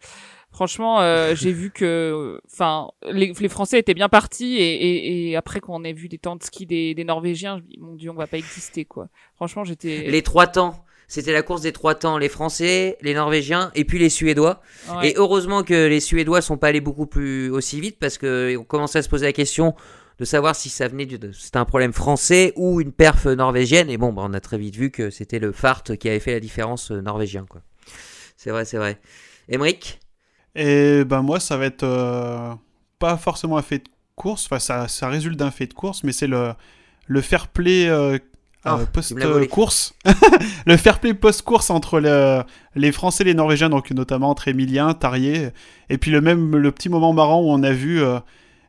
Franchement, euh, j'ai vu que, enfin, les, les Français étaient bien partis et, et, et après qu'on ait vu des temps de ski des, des Norvégiens, je me dis mon Dieu, on va pas exister quoi. Franchement, j'étais. Les trois temps. C'était la course des trois temps. Les Français, les Norvégiens et puis les Suédois. Ouais. Et heureusement que les Suédois sont pas allés beaucoup plus aussi vite parce qu'on commençait à se poser la question de savoir si ça venait de c'était un problème français ou une perf norvégienne. Et bon, bah, on a très vite vu que c'était le Fart qui avait fait la différence euh, norvégien. quoi. C'est vrai, c'est vrai. Emmerich Et ben moi, ça va être euh, pas forcément un fait de course, enfin ça, ça résulte d'un fait de course, mais c'est le, le fair play euh, Ah, euh, post-course. le fair play post-course entre le- les Français et les Norvégiens, donc notamment entre Emilien, Tarier, et puis le même le petit moment marrant où on a vu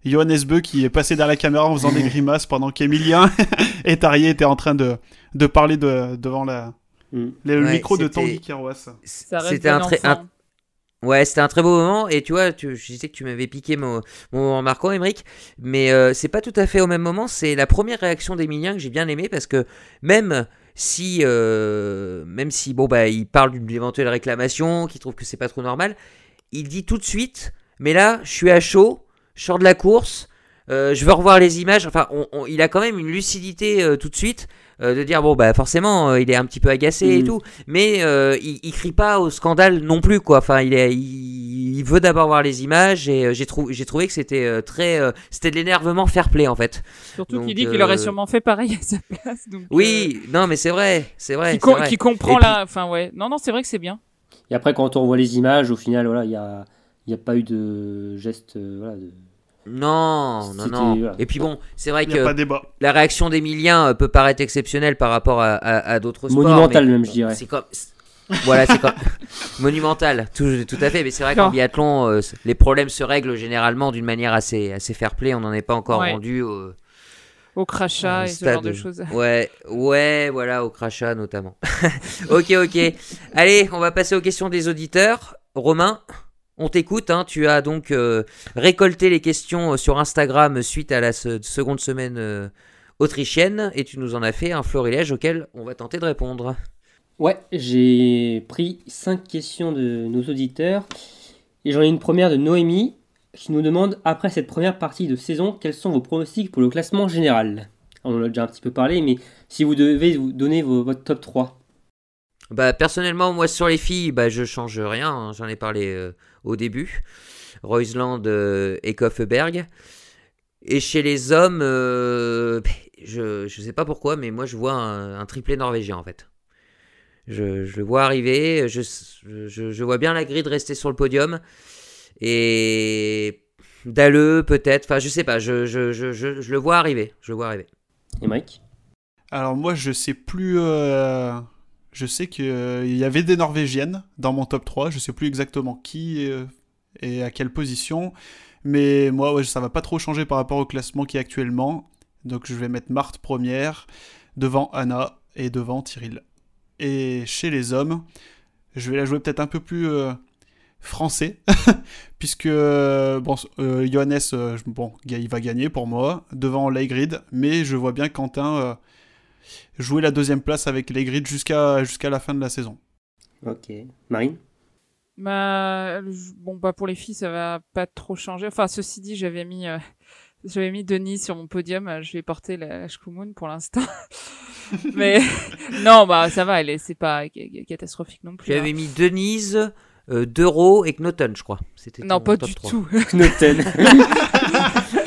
Johannes Beu qui est passé derrière la caméra en faisant des grimaces pendant qu'Emilien et Tarier étaient en train de, de parler de, devant la, Mm. le Ouais, micro de Tanguy C'était un très, un- Ouais, c'était un très beau moment. Et tu vois, tu, je disais que tu m'avais piqué mon, mon moment marquant, Emmerich. Mais euh, c'est pas tout à fait au même moment. C'est la première réaction d'Emilien que j'ai bien aimé parce que même si, euh, même si bon, bah, il parle d'une éventuelle réclamation, qu'il trouve que c'est pas trop normal, il dit tout de suite Mais là, je suis à chaud, je sors de la course, euh, je veux revoir les images. Enfin, on- on- il a quand même une lucidité euh, tout de suite. euh, de dire bon bah forcément euh, il est un petit peu agacé et Mhm. tout mais euh, il, il crie pas au scandale non plus quoi enfin il est il, il veut d'abord voir les images et euh, j'ai trouvé j'ai trouvé que c'était euh, très euh, c'était de l'énervement fair play en fait Surtout Donc, qu'il dit qu'il aurait sûrement fait pareil à sa place. Donc, oui non mais c'est vrai c'est vrai qui, c'est com- vrai. qui comprend puis- la. Enfin, ouais. Non, non, c'est vrai que c'est bien. Et après, quand on revoit les images, au final, voilà, il n'y a, il y a pas eu de geste. euh, voilà, de... non non non voilà. et puis bon c'est vrai que la réaction d'Emilien euh, peut paraître exceptionnelle par rapport à, à- à d'autres sports Monumentale même, je dirais. c'est comme voilà c'est comme monumental tout, tout à fait mais c'est vrai qu'en biathlon euh, les problèmes se règlent généralement d'une manière assez assez fair play on n'en est pas encore Ouais. rendu au, Au crachat et ce genre de choses. Ouais, ouais, voilà, au crachat notamment. ok, ok. Allez, on va passer aux questions des auditeurs. Romain, on t'écoute. hein. Tu as donc euh, récolté les questions euh, sur Instagram suite à la se- seconde semaine euh, autrichienne et tu nous en as fait un florilège auquel on va tenter de répondre. Ouais, j'ai pris 5 questions de nos auditeurs. Et j'en ai une première de Noémie qui nous demande après cette première partie de saison, quels sont vos pronostics pour le classement général? On en a déjà un petit peu parlé, mais si vous devez vous donner vos- votre top 3. Bah personnellement, moi sur les filles, bah je change rien. hein. J'en ai parlé euh, au début. Reusland euh, et Koffeberg. Et chez les hommes, euh, je je sais pas pourquoi, mais moi je vois un, un triplé norvégien en fait. Je, je le vois arriver. Je, je, je vois bien la grille de rester sur le podium. Et Dalleux peut-être. Enfin je sais pas. Je, je, je, je, je le vois arriver. Je le vois arriver. Et Mike? Alors moi, je sais plus. euh, Je sais qu'il y avait des Norvégiennes dans mon top 3. Je sais plus exactement qui euh, et à quelle position. Mais moi, ouais, ça va pas trop changer par rapport au classement qui est actuellement. Donc je vais mettre Marthe première, devant Anna et devant Tyril. Et chez les hommes, je vais la jouer peut-être un peu plus euh, français. Puisque, euh, euh, Johannes, euh, bon, il va gagner pour moi, devant Leigrid. Mais je vois bien Quentin euh, jouer la deuxième place avec Leigrid jusqu'à jusqu'à la fin de la saison. Ok. Marine? Bah, je- bon, bah pour les filles, ça va pas trop changer. Enfin, ceci dit, j'avais mis, euh, j'avais mis Denis sur mon podium. Je vais porter la, Shkumun pour l'instant. Mais non, bah ça va. Elle est, c'est pas ca- catastrophique non plus. hein. J'avais mis Denise, euh, Deuro et Knoten, je crois. C'était Non, pas du 3. tout. Knoten.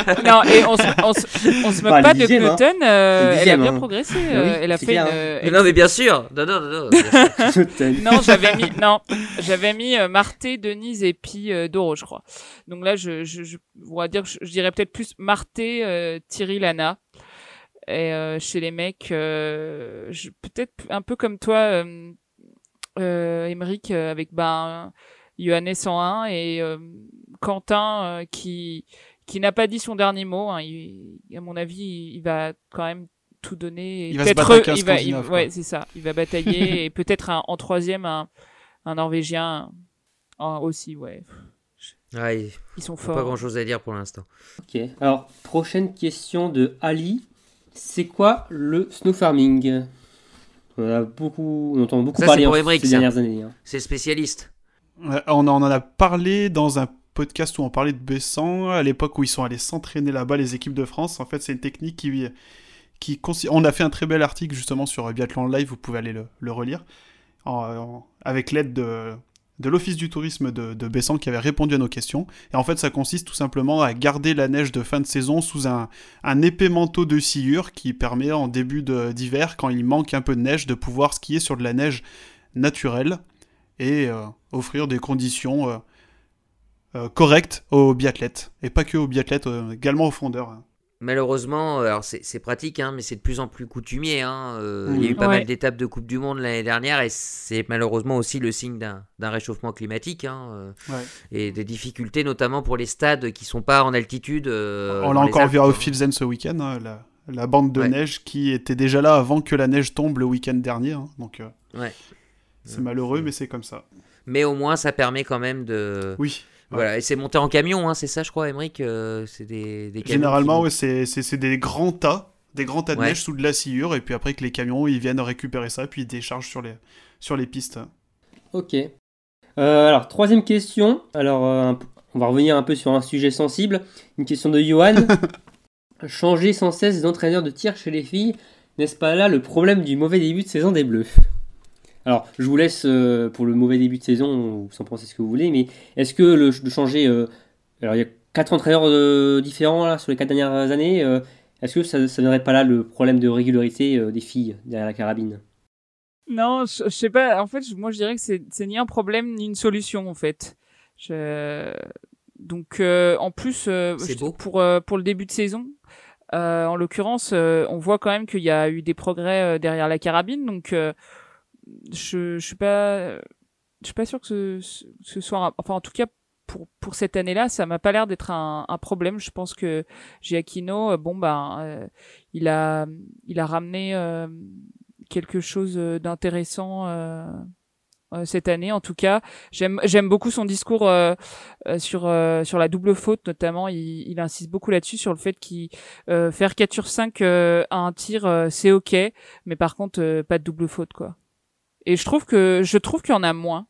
non, et on se, on se, on se moque Bah, pas de dixième, hein. Euh, Le elle a bien hein. progressé. Euh, oui, elle a fait clair, une, hein. euh, Mais non, mais bien sûr. Non, non, non, non. Non, j'avais mis non, j'avais mis euh, Marté, Denise et puis euh, Doro, je crois. Donc là, je, je, je on va dire, je, je dirais peut-être plus Marté, euh, Thierry, Lana. Et euh, chez les mecs, euh, je- peut-être un peu comme toi, euh, euh, Emeric, euh, avec ben Johannes 101 et euh, Quentin euh, qui qui n'a pas dit son dernier mot. hein. Il- à mon avis, il va quand même tout donner. et Il va se battre avec un il va, il- ouais, c'est ça. Il va batailler et peut-être en troisième un, un Norvégien un- aussi. Ouais, Ouais, il ils sont n'y a forts. pas grand chose à dire pour l'instant. Ok. Alors, prochaine question de Ali. C'est quoi le snow farming? On a beaucoup, on entend beaucoup Ça, parler en- Emmerich, ces ça. dernières années. hein. C'est spécialiste. Ouais, on en a parlé dans un podcast où on parlait de Bessan, à l'époque où ils sont allés s'entraîner là-bas, les équipes de France. En fait, c'est une technique qui, qui On a fait un très bel article justement sur Biathlon Live, vous pouvez aller le, relire, avec l'aide de, de l'Office du tourisme de, de Bessan qui avait répondu à nos questions. Et en fait, ça consiste tout simplement à garder la neige de fin de saison sous un, épais manteau de sciure qui permet en début d'hiver, quand il manque un peu de neige, de pouvoir skier sur de la neige naturelle et euh, offrir des conditions euh, euh, correctes aux biathlètes. Et pas que aux biathlètes, euh, également aux fondeurs. malheureusement, alors c'est pratique, hein, mais c'est de plus en plus coutumier. Hein, Il y a eu Mhm. pas Ouais. mal d'étapes de Coupe du Monde l'année dernière et c'est malheureusement aussi le signe d'un d'un réchauffement climatique hein, euh, Ouais. et des difficultés notamment pour les stades qui sont pas en altitude. euh, On l'a encore vu à quoi. Filzen ce week-end, hein, la, la bande de Ouais. neige qui était déjà là avant que la neige tombe le week-end dernier. hein, donc euh, Ouais. c'est malheureux, mais c'est comme ça. Mais au moins, ça permet quand même de. Oui. Voilà, et c'est monté en camion, hein, c'est ça, je crois, Emmerich euh, C'est des, des camions Généralement, qui- ouais, c'est c'est- c'est des grands tas, des grands tas de Ouais. neige sous de la sciure, et puis après que les camions ils viennent récupérer ça, puis ils déchargent sur les, sur les pistes. Ok. Euh, alors, troisième question. Alors, euh, on va revenir un peu sur un sujet sensible. Une question de Johan. Changer sans cesse d'entraîneur de tir chez les filles, n'est-ce pas là le problème du mauvais début de saison des Bleus? Alors, je vous laisse euh, pour le mauvais début de saison, vous en pensez ce que vous voulez, mais est-ce que le, de changer. euh, alors, il y a quatre entraîneurs euh, différents là, sur les quatre dernières années. euh, est-ce que ça ne viendrait pas là le problème de régularité euh, des filles derrière la carabine? Non, je, je sais pas. En fait, moi, je dirais que c'est ni un problème ni une solution, en fait. Je... Donc, euh, en plus, euh, C'est je- beau. pour euh, pour le début de saison, euh, en l'occurrence, euh, on voit quand même qu'il y a eu des progrès euh, derrière la carabine. Donc, euh, je je suis pas je suis pas sûr que ce, ce- soit un- enfin en tout cas pour pour cette année-là, ça m'a pas l'air d'être un, un problème. Je pense que Giacchino, euh, bon ben, euh, il a il a ramené euh, quelque chose euh, d'intéressant euh, cette année en tout cas. J'aime j'aime beaucoup son discours euh, sur euh, sur la double faute notamment. Il, il insiste beaucoup là-dessus sur le fait qu'il faire 4 sur 5 euh, à un tir c'est OK, mais par contre pas de double faute quoi. Et je trouve que je trouve qu'il y en a moins.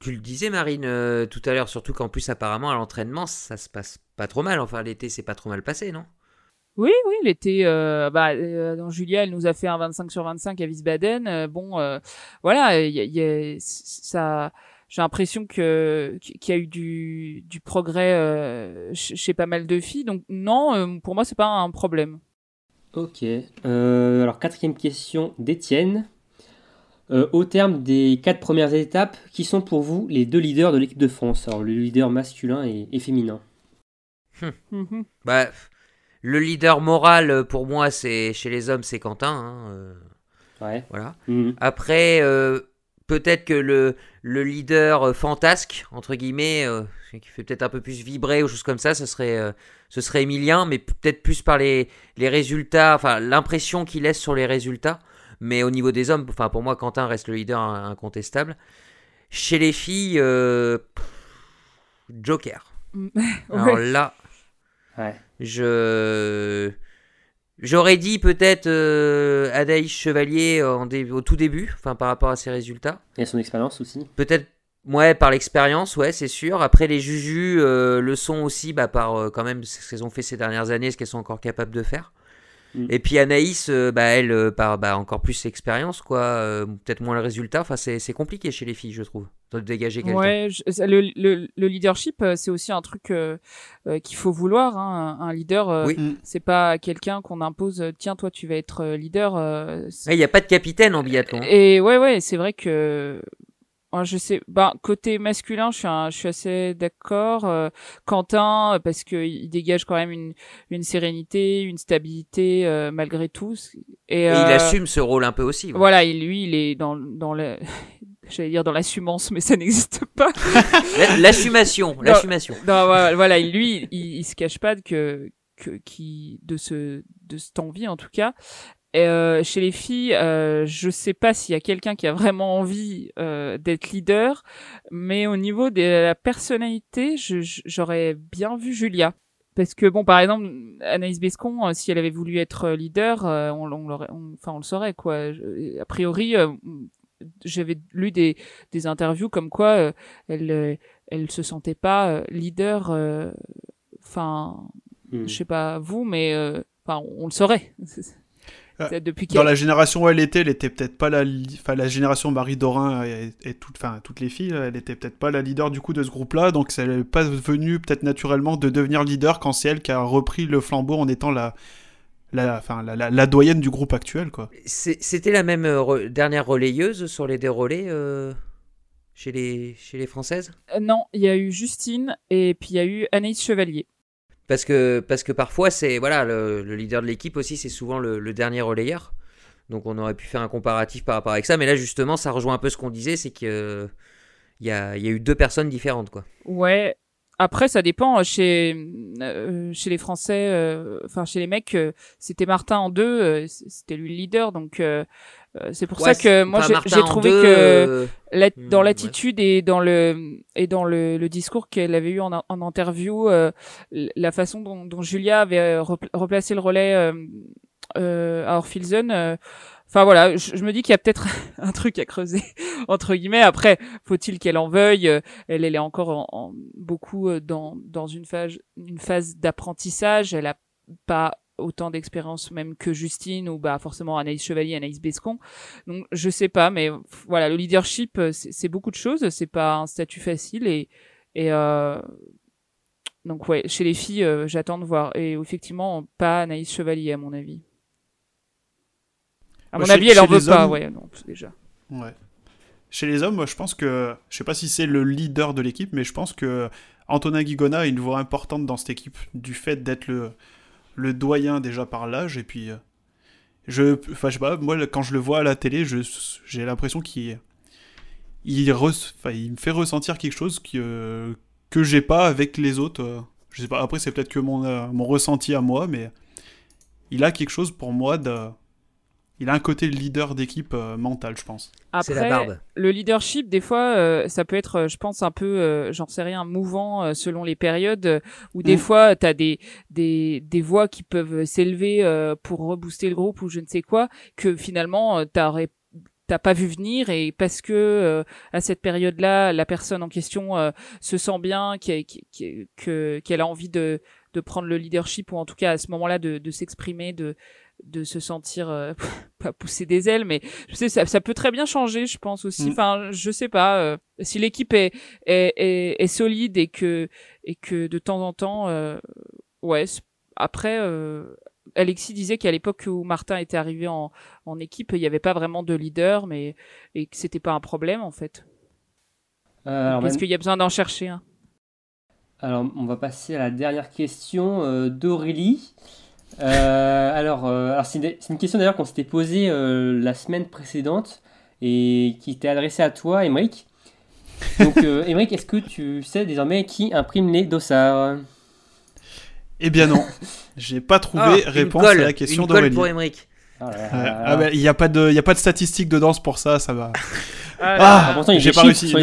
Tu le disais, Marine, euh, tout à l'heure, surtout qu'en plus, apparemment, à l'entraînement, ça se passe pas trop mal. Enfin, l'été, c'est pas trop mal passé, non? Oui, oui, l'été, euh, bah, euh, Julia, elle nous a fait un 25 sur 25 à Wiesbaden. Euh, bon, euh, voilà, il y a, y a- ça, j'ai l'impression que qu'il y a eu du, du progrès euh, chez chez pas mal de filles. Donc non, euh, pour moi, c'est pas un problème. Ok. Euh, alors, quatrième question d'Étienne. Euh, au terme des quatre premières étapes, qui sont pour vous les deux leaders de l'équipe de France? Alors, le leader masculin et, et féminin. Bah, le leader moral, euh, pour moi, c'est chez les hommes, c'est Quentin. hein, euh, Ouais. voilà. Mhm. Après, euh, peut-être que le, le leader fantasque, entre guillemets, euh, qui fait peut-être un peu plus vibrer ou choses comme ça, ce serait, euh, ce serait Emilien, mais peut-être plus par les, les résultats, enfin l'impression qu'il laisse sur les résultats. Mais au niveau des hommes, enfin pour moi, Quentin reste le leader in- incontestable. Chez les filles, euh, pff, Joker. Alors là, Ouais. je j'aurais dit peut-être euh, Adaïs Chevalier en dé- au tout début, enfin par rapport à ses résultats. Et son expérience aussi. Peut-être ouais par l'expérience, ouais c'est sûr. Après les Jujus euh, le sont aussi bah, par euh, quand même ce qu'elles ont fait ces dernières années, ce qu'elles sont encore capables de faire. Mm. Et puis Anaïs, euh, bah, elle, euh, par bah, encore plus l'expérience, quoi. euh, peut-être moins le résultat. Enfin, c'est c'est compliqué chez les filles, je trouve, de dégager quelqu'un. Ouais, je- ça, le, le, le leadership, c'est aussi un truc euh, euh, qu'il faut vouloir. Hein. Un leader, euh, Oui. Mm. c'est pas quelqu'un qu'on impose. Tiens, toi, tu vas être leader. euh, Il n'y a pas de capitaine en biathlon. hein. Et ouais, ouais, c'est vrai que je sais. Bah, côté masculin, je suis, un- je suis assez d'accord. Euh, Quentin, euh, parce que il dégage quand même une, une sérénité, une stabilité euh, malgré tout. Et, Et il euh, assume ce rôle un peu aussi. ouais. Voilà, il, lui, il est dans dans le. J'allais dire dans l'assumance, mais ça n'existe pas. La- L'assumation, l'assumation. Non, voilà, voilà, il- lui, il, il se cache pas que, que qui de ce de cette envie en tout cas. Et, euh, chez les filles, euh, je sais pas s'il y a quelqu'un qui a vraiment envie euh, d'être leader, mais au niveau de la personnalité, j'aurais bien vu Julia. Parce que bon, par exemple, Anaïs Bescon, euh, si elle avait voulu être euh, leader, euh, on, on enfin, on le saurait quoi. Je- a priori, j'avais lu des, des interviews comme quoi elle, elle se sentait pas leader. euh, Enfin, Mhm. je sais pas vous, mais euh, enfin, on, on le saurait. Depuis Dans la génération où elle était, elle était peut-être pas la, li- enfin la génération Marie Dorin et, et toutes, enfin toutes les filles, elle était peut-être pas la leader du coup de ce groupe-là, donc ça n'est pas venu peut-être naturellement de devenir leader quand c'est elle qui a repris le flambeau en étant la, la, enfin la, la, la doyenne du groupe actuel quoi. C'était la même euh, re- dernière relayeuse sur les dérolés euh, chez, les, chez les Françaises? Euh, non, il y a eu Justine et puis il y a eu Anaïs Chevalier. Parce que, parce que parfois, c'est voilà, le, leader de l'équipe aussi, c'est souvent le, dernier relayeur. Donc on aurait pu faire un comparatif par rapport avec ça. Mais là, justement, ça rejoint un peu ce qu'on disait, c'est qu'il y, a, y a eu deux personnes différentes. quoi. Ouais, après, ça dépend. Chez euh, chez les Français, euh, enfin chez les mecs, euh, c'était Martin en deux, c'était lui le leader. Donc c'est pour ça que moi j'ai trouvé que hmm, dans l'attitude et dans le et dans le, le discours qu'elle avait eu en, en interview, la façon dont, dont, Julia avait replacé le relais à Orphilzen Enfin voilà, je, me dis qu'il y a peut-être un truc à creuser entre guillemets. Après, faut-il qu'elle en veuille euh, Elle, elle est encore en, beaucoup euh, dans dans une phase une phase d'apprentissage. Elle a pas autant d'expérience même que Justine ou bah forcément Anaïs Chevalier, Anaïs Bescon. Donc je sais pas, mais voilà, le leadership euh, c'est beaucoup de choses. C'est pas un statut facile et et euh, donc ouais, chez les filles, j'attends de voir. Et effectivement, pas Anaïs Chevalier à mon avis. À mon avis, elle en veut pas, ouais, non, déjà. Ouais. Chez les hommes, moi, je pense que, je sais pas si c'est le leader de l'équipe, mais je pense que Antonin Guigona a une voix importante dans cette équipe, du fait d'être le, le doyen déjà par l'âge, et puis, euh, je, enfin, je sais pas, moi, quand je le vois à la télé, j'ai l'impression qu'il il, il me fait ressentir quelque chose que, euh, que j'ai pas avec les autres. Euh. je sais pas, après, c'est peut-être que mon, mon ressenti à moi, mais il a quelque chose pour moi de il a un côté leader d'équipe euh, mental, je pense. Après, la barbe. le leadership, des fois, euh, ça peut être, euh, je pense, un peu, j'en sais rien, mouvant selon les périodes, où des mm. fois, tu as des, des, des voix qui peuvent s'élever pour rebooster le groupe ou je ne sais quoi, que finalement, t'aurais t'as pas vu venir et parce que à cette période-là, la personne en question se sent bien, qu'elle a envie de, de prendre le leadership ou en tout cas à ce moment-là de, de s'exprimer, de de se sentir euh, pas pousser des ailes mais je sais ça, ça peut très bien changer je pense aussi. Mm. enfin je sais pas euh, si l'équipe est, est, est, solide et que et que de temps en temps euh, ouais après Alexis disait qu'à l'époque où Martin était arrivé en, en équipe il n'y avait pas vraiment de leader mais et que c'était pas un problème en fait. Est-ce qu'il y a besoin d'en chercher un alors on va passer à la dernière question d'Aurélie euh, alors, euh, alors c'est une, question d'ailleurs qu'on s'était posée euh, la semaine précédente et qui était adressée à toi, Emric. Donc, Emric, est-ce que tu sais désormais qui imprime les dossards? Eh bien non, j'ai pas trouvé ah, réponse à la question d'Aurélie. pour Emric. Ah, ah bah, il n'y a pas de, il a pas de statistiques de danse pour ça, ça va. Ah, pourtant, j'ai pas réussi.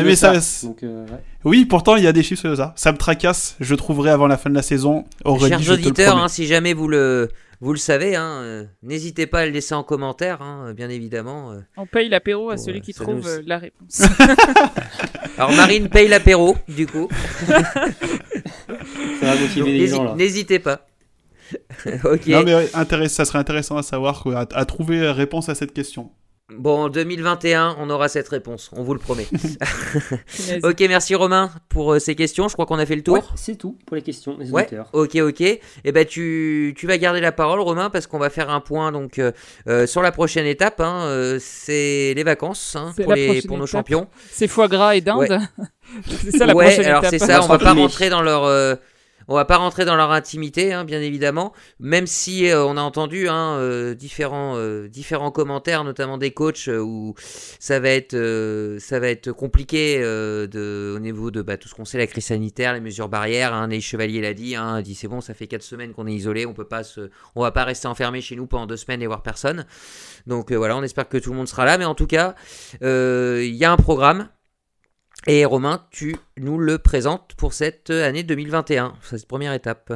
Oui, pourtant il y a des chiffres sur ça. Ça me tracasse. Je trouverai avant la fin de la saison. Chers auditeurs, hein, si jamais vous le vous le savez, hein, euh, n'hésitez pas à le laisser en commentaire, hein, bien évidemment. Euh. On paye l'apéro à celui qui trouve euh, la réponse. Alors Marine paye l'apéro, du coup. ça va motiver les gens N'hésitez pas. ok. Non mais ça serait intéressant à savoir, à, à trouver réponse à cette question. Bon, en 2021, on aura cette réponse, on vous le promet. ok, merci Romain pour euh, ces questions. Je crois qu'on a fait le tour. c'est tout pour les questions des ouais, Ok, ok. Et eh ben tu, tu vas garder la parole Romain parce qu'on va faire un point donc euh, euh, sur la prochaine étape. Hein, c'est les vacances hein, pour, les, pour nos champions. C'est foie gras et dinde. c'est ça la prochaine alors c'est ça. On va pas rentrer dans leur on va pas rentrer dans leur intimité, hein, bien évidemment, même si euh, on a entendu hein, euh, différents, euh, différents commentaires, notamment des coachs, où ça va être, compliqué au niveau de bah, tout ce qu'on sait, la crise sanitaire, les mesures barrières. Hein, les Chevaliers l'a dit, hein, dit c'est bon, ça fait 4 semaines qu'on est isolé, on peut pas se, on va pas rester enfermé chez nous pendant 2 semaines et voir personne. Donc voilà, on espère que tout le monde sera là, mais en tout cas, il y a un programme. Et Romain, tu nous le présentes pour cette année 2021, cette première étape.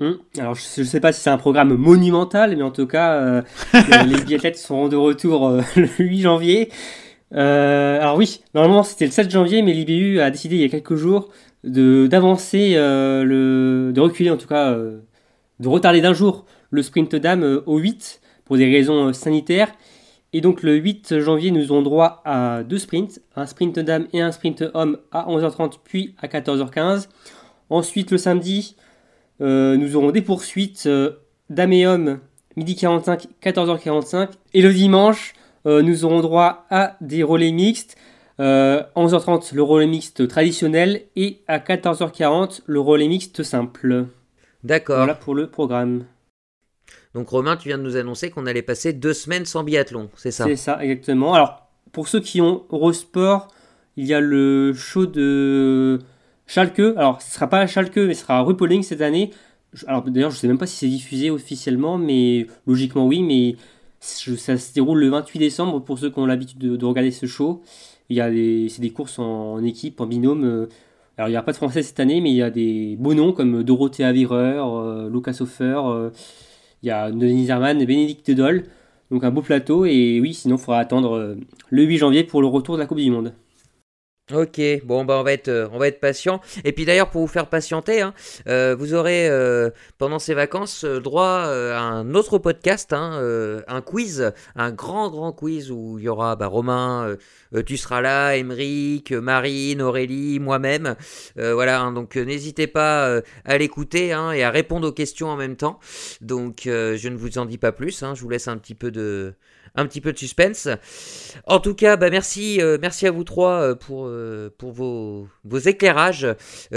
Hum, alors je ne sais pas si c'est un programme monumental, mais en tout cas, euh, euh, les biathlètes seront de retour euh, le 8 janvier. alors oui, normalement c'était le 7 janvier, mais l'IBU a décidé il y a quelques jours de d'avancer, le, de reculer en tout cas, de retarder d'un jour le sprint dame au 8 pour des raisons sanitaires. Et donc le 8 janvier, nous aurons droit à deux sprints, un sprint dame et un sprint homme à 11h30 puis à 14h15. Ensuite le samedi, euh, nous aurons des poursuites euh, dame et homme midi 45, 14h45. Et le dimanche, euh, nous aurons droit à des relais mixtes. 11h30 le relais mixte traditionnel et à 14h40 le relais mixte simple. D'accord. Voilà pour le programme. Donc Romain, tu viens de nous annoncer qu'on allait passer deux semaines sans biathlon, c'est ça? C'est ça, exactement. Alors, pour ceux qui ont Eurosport, il y a le show de Schalke. Alors, ce sera pas à Schalke, mais ce sera à cette année. Alors, d'ailleurs, je sais même pas si c'est diffusé officiellement, mais logiquement oui, mais ça se déroule le 28 décembre pour ceux qui ont l'habitude de, regarder ce show. Il y a des, c'est des courses en, équipe, en binôme. Alors, il n'y a pas de français cette année, mais il y a des beaux noms comme Dorothée Avireur, euh, Lucas Hofer, euh, il y a Denis Herman et Bénédicte Dole. Donc un beau plateau. Et oui, sinon, il faudra attendre euh, le 8 janvier pour le retour de la Coupe du Monde. Ok, bon bah on va être euh, on va être patient. Et puis d'ailleurs pour vous faire patienter, hein, euh, vous aurez euh, pendant ces vacances droit à un autre podcast, hein, un quiz, un grand grand quiz où il y aura bah, Romain, tu seras là, Émeric, Marine, Aurélie, moi-même, voilà. Hein, donc n'hésitez pas à l'écouter et à répondre aux questions en même temps. Donc je ne vous en dis pas plus, je vous laisse un petit peu de un petit peu de suspense. En tout cas, bah merci, euh, merci à vous trois euh, pour, euh, pour vos, vos éclairages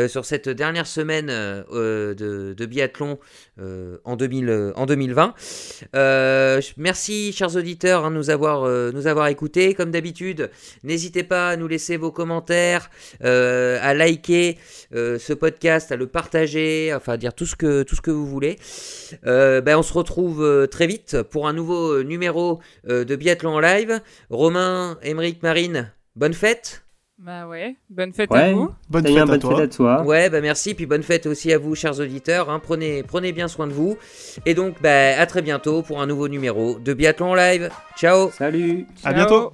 sur cette dernière semaine de, biathlon en, 2000, en 2020. merci, chers auditeurs, hein, nous, avoir, nous avoir écoutés. Comme d'habitude, n'hésitez pas à nous laisser vos commentaires, à liker ce podcast, à le partager, enfin à dire tout ce que, tout ce que vous voulez. Ben, on se retrouve très vite pour un nouveau numéro de biathlon en live. Romain, Émeric, Marine, bonne fête. Bah ouais, bonne fête à vous. Bonne, fête, à toi. fête, à toi. Ouais, bah merci, puis bonne fête aussi à vous, chers auditeurs. Hein. Prenez, prenez bien soin de vous. Et donc, bah, à très bientôt pour un nouveau numéro de Biathlon en live. Ciao. Salut. À bientôt.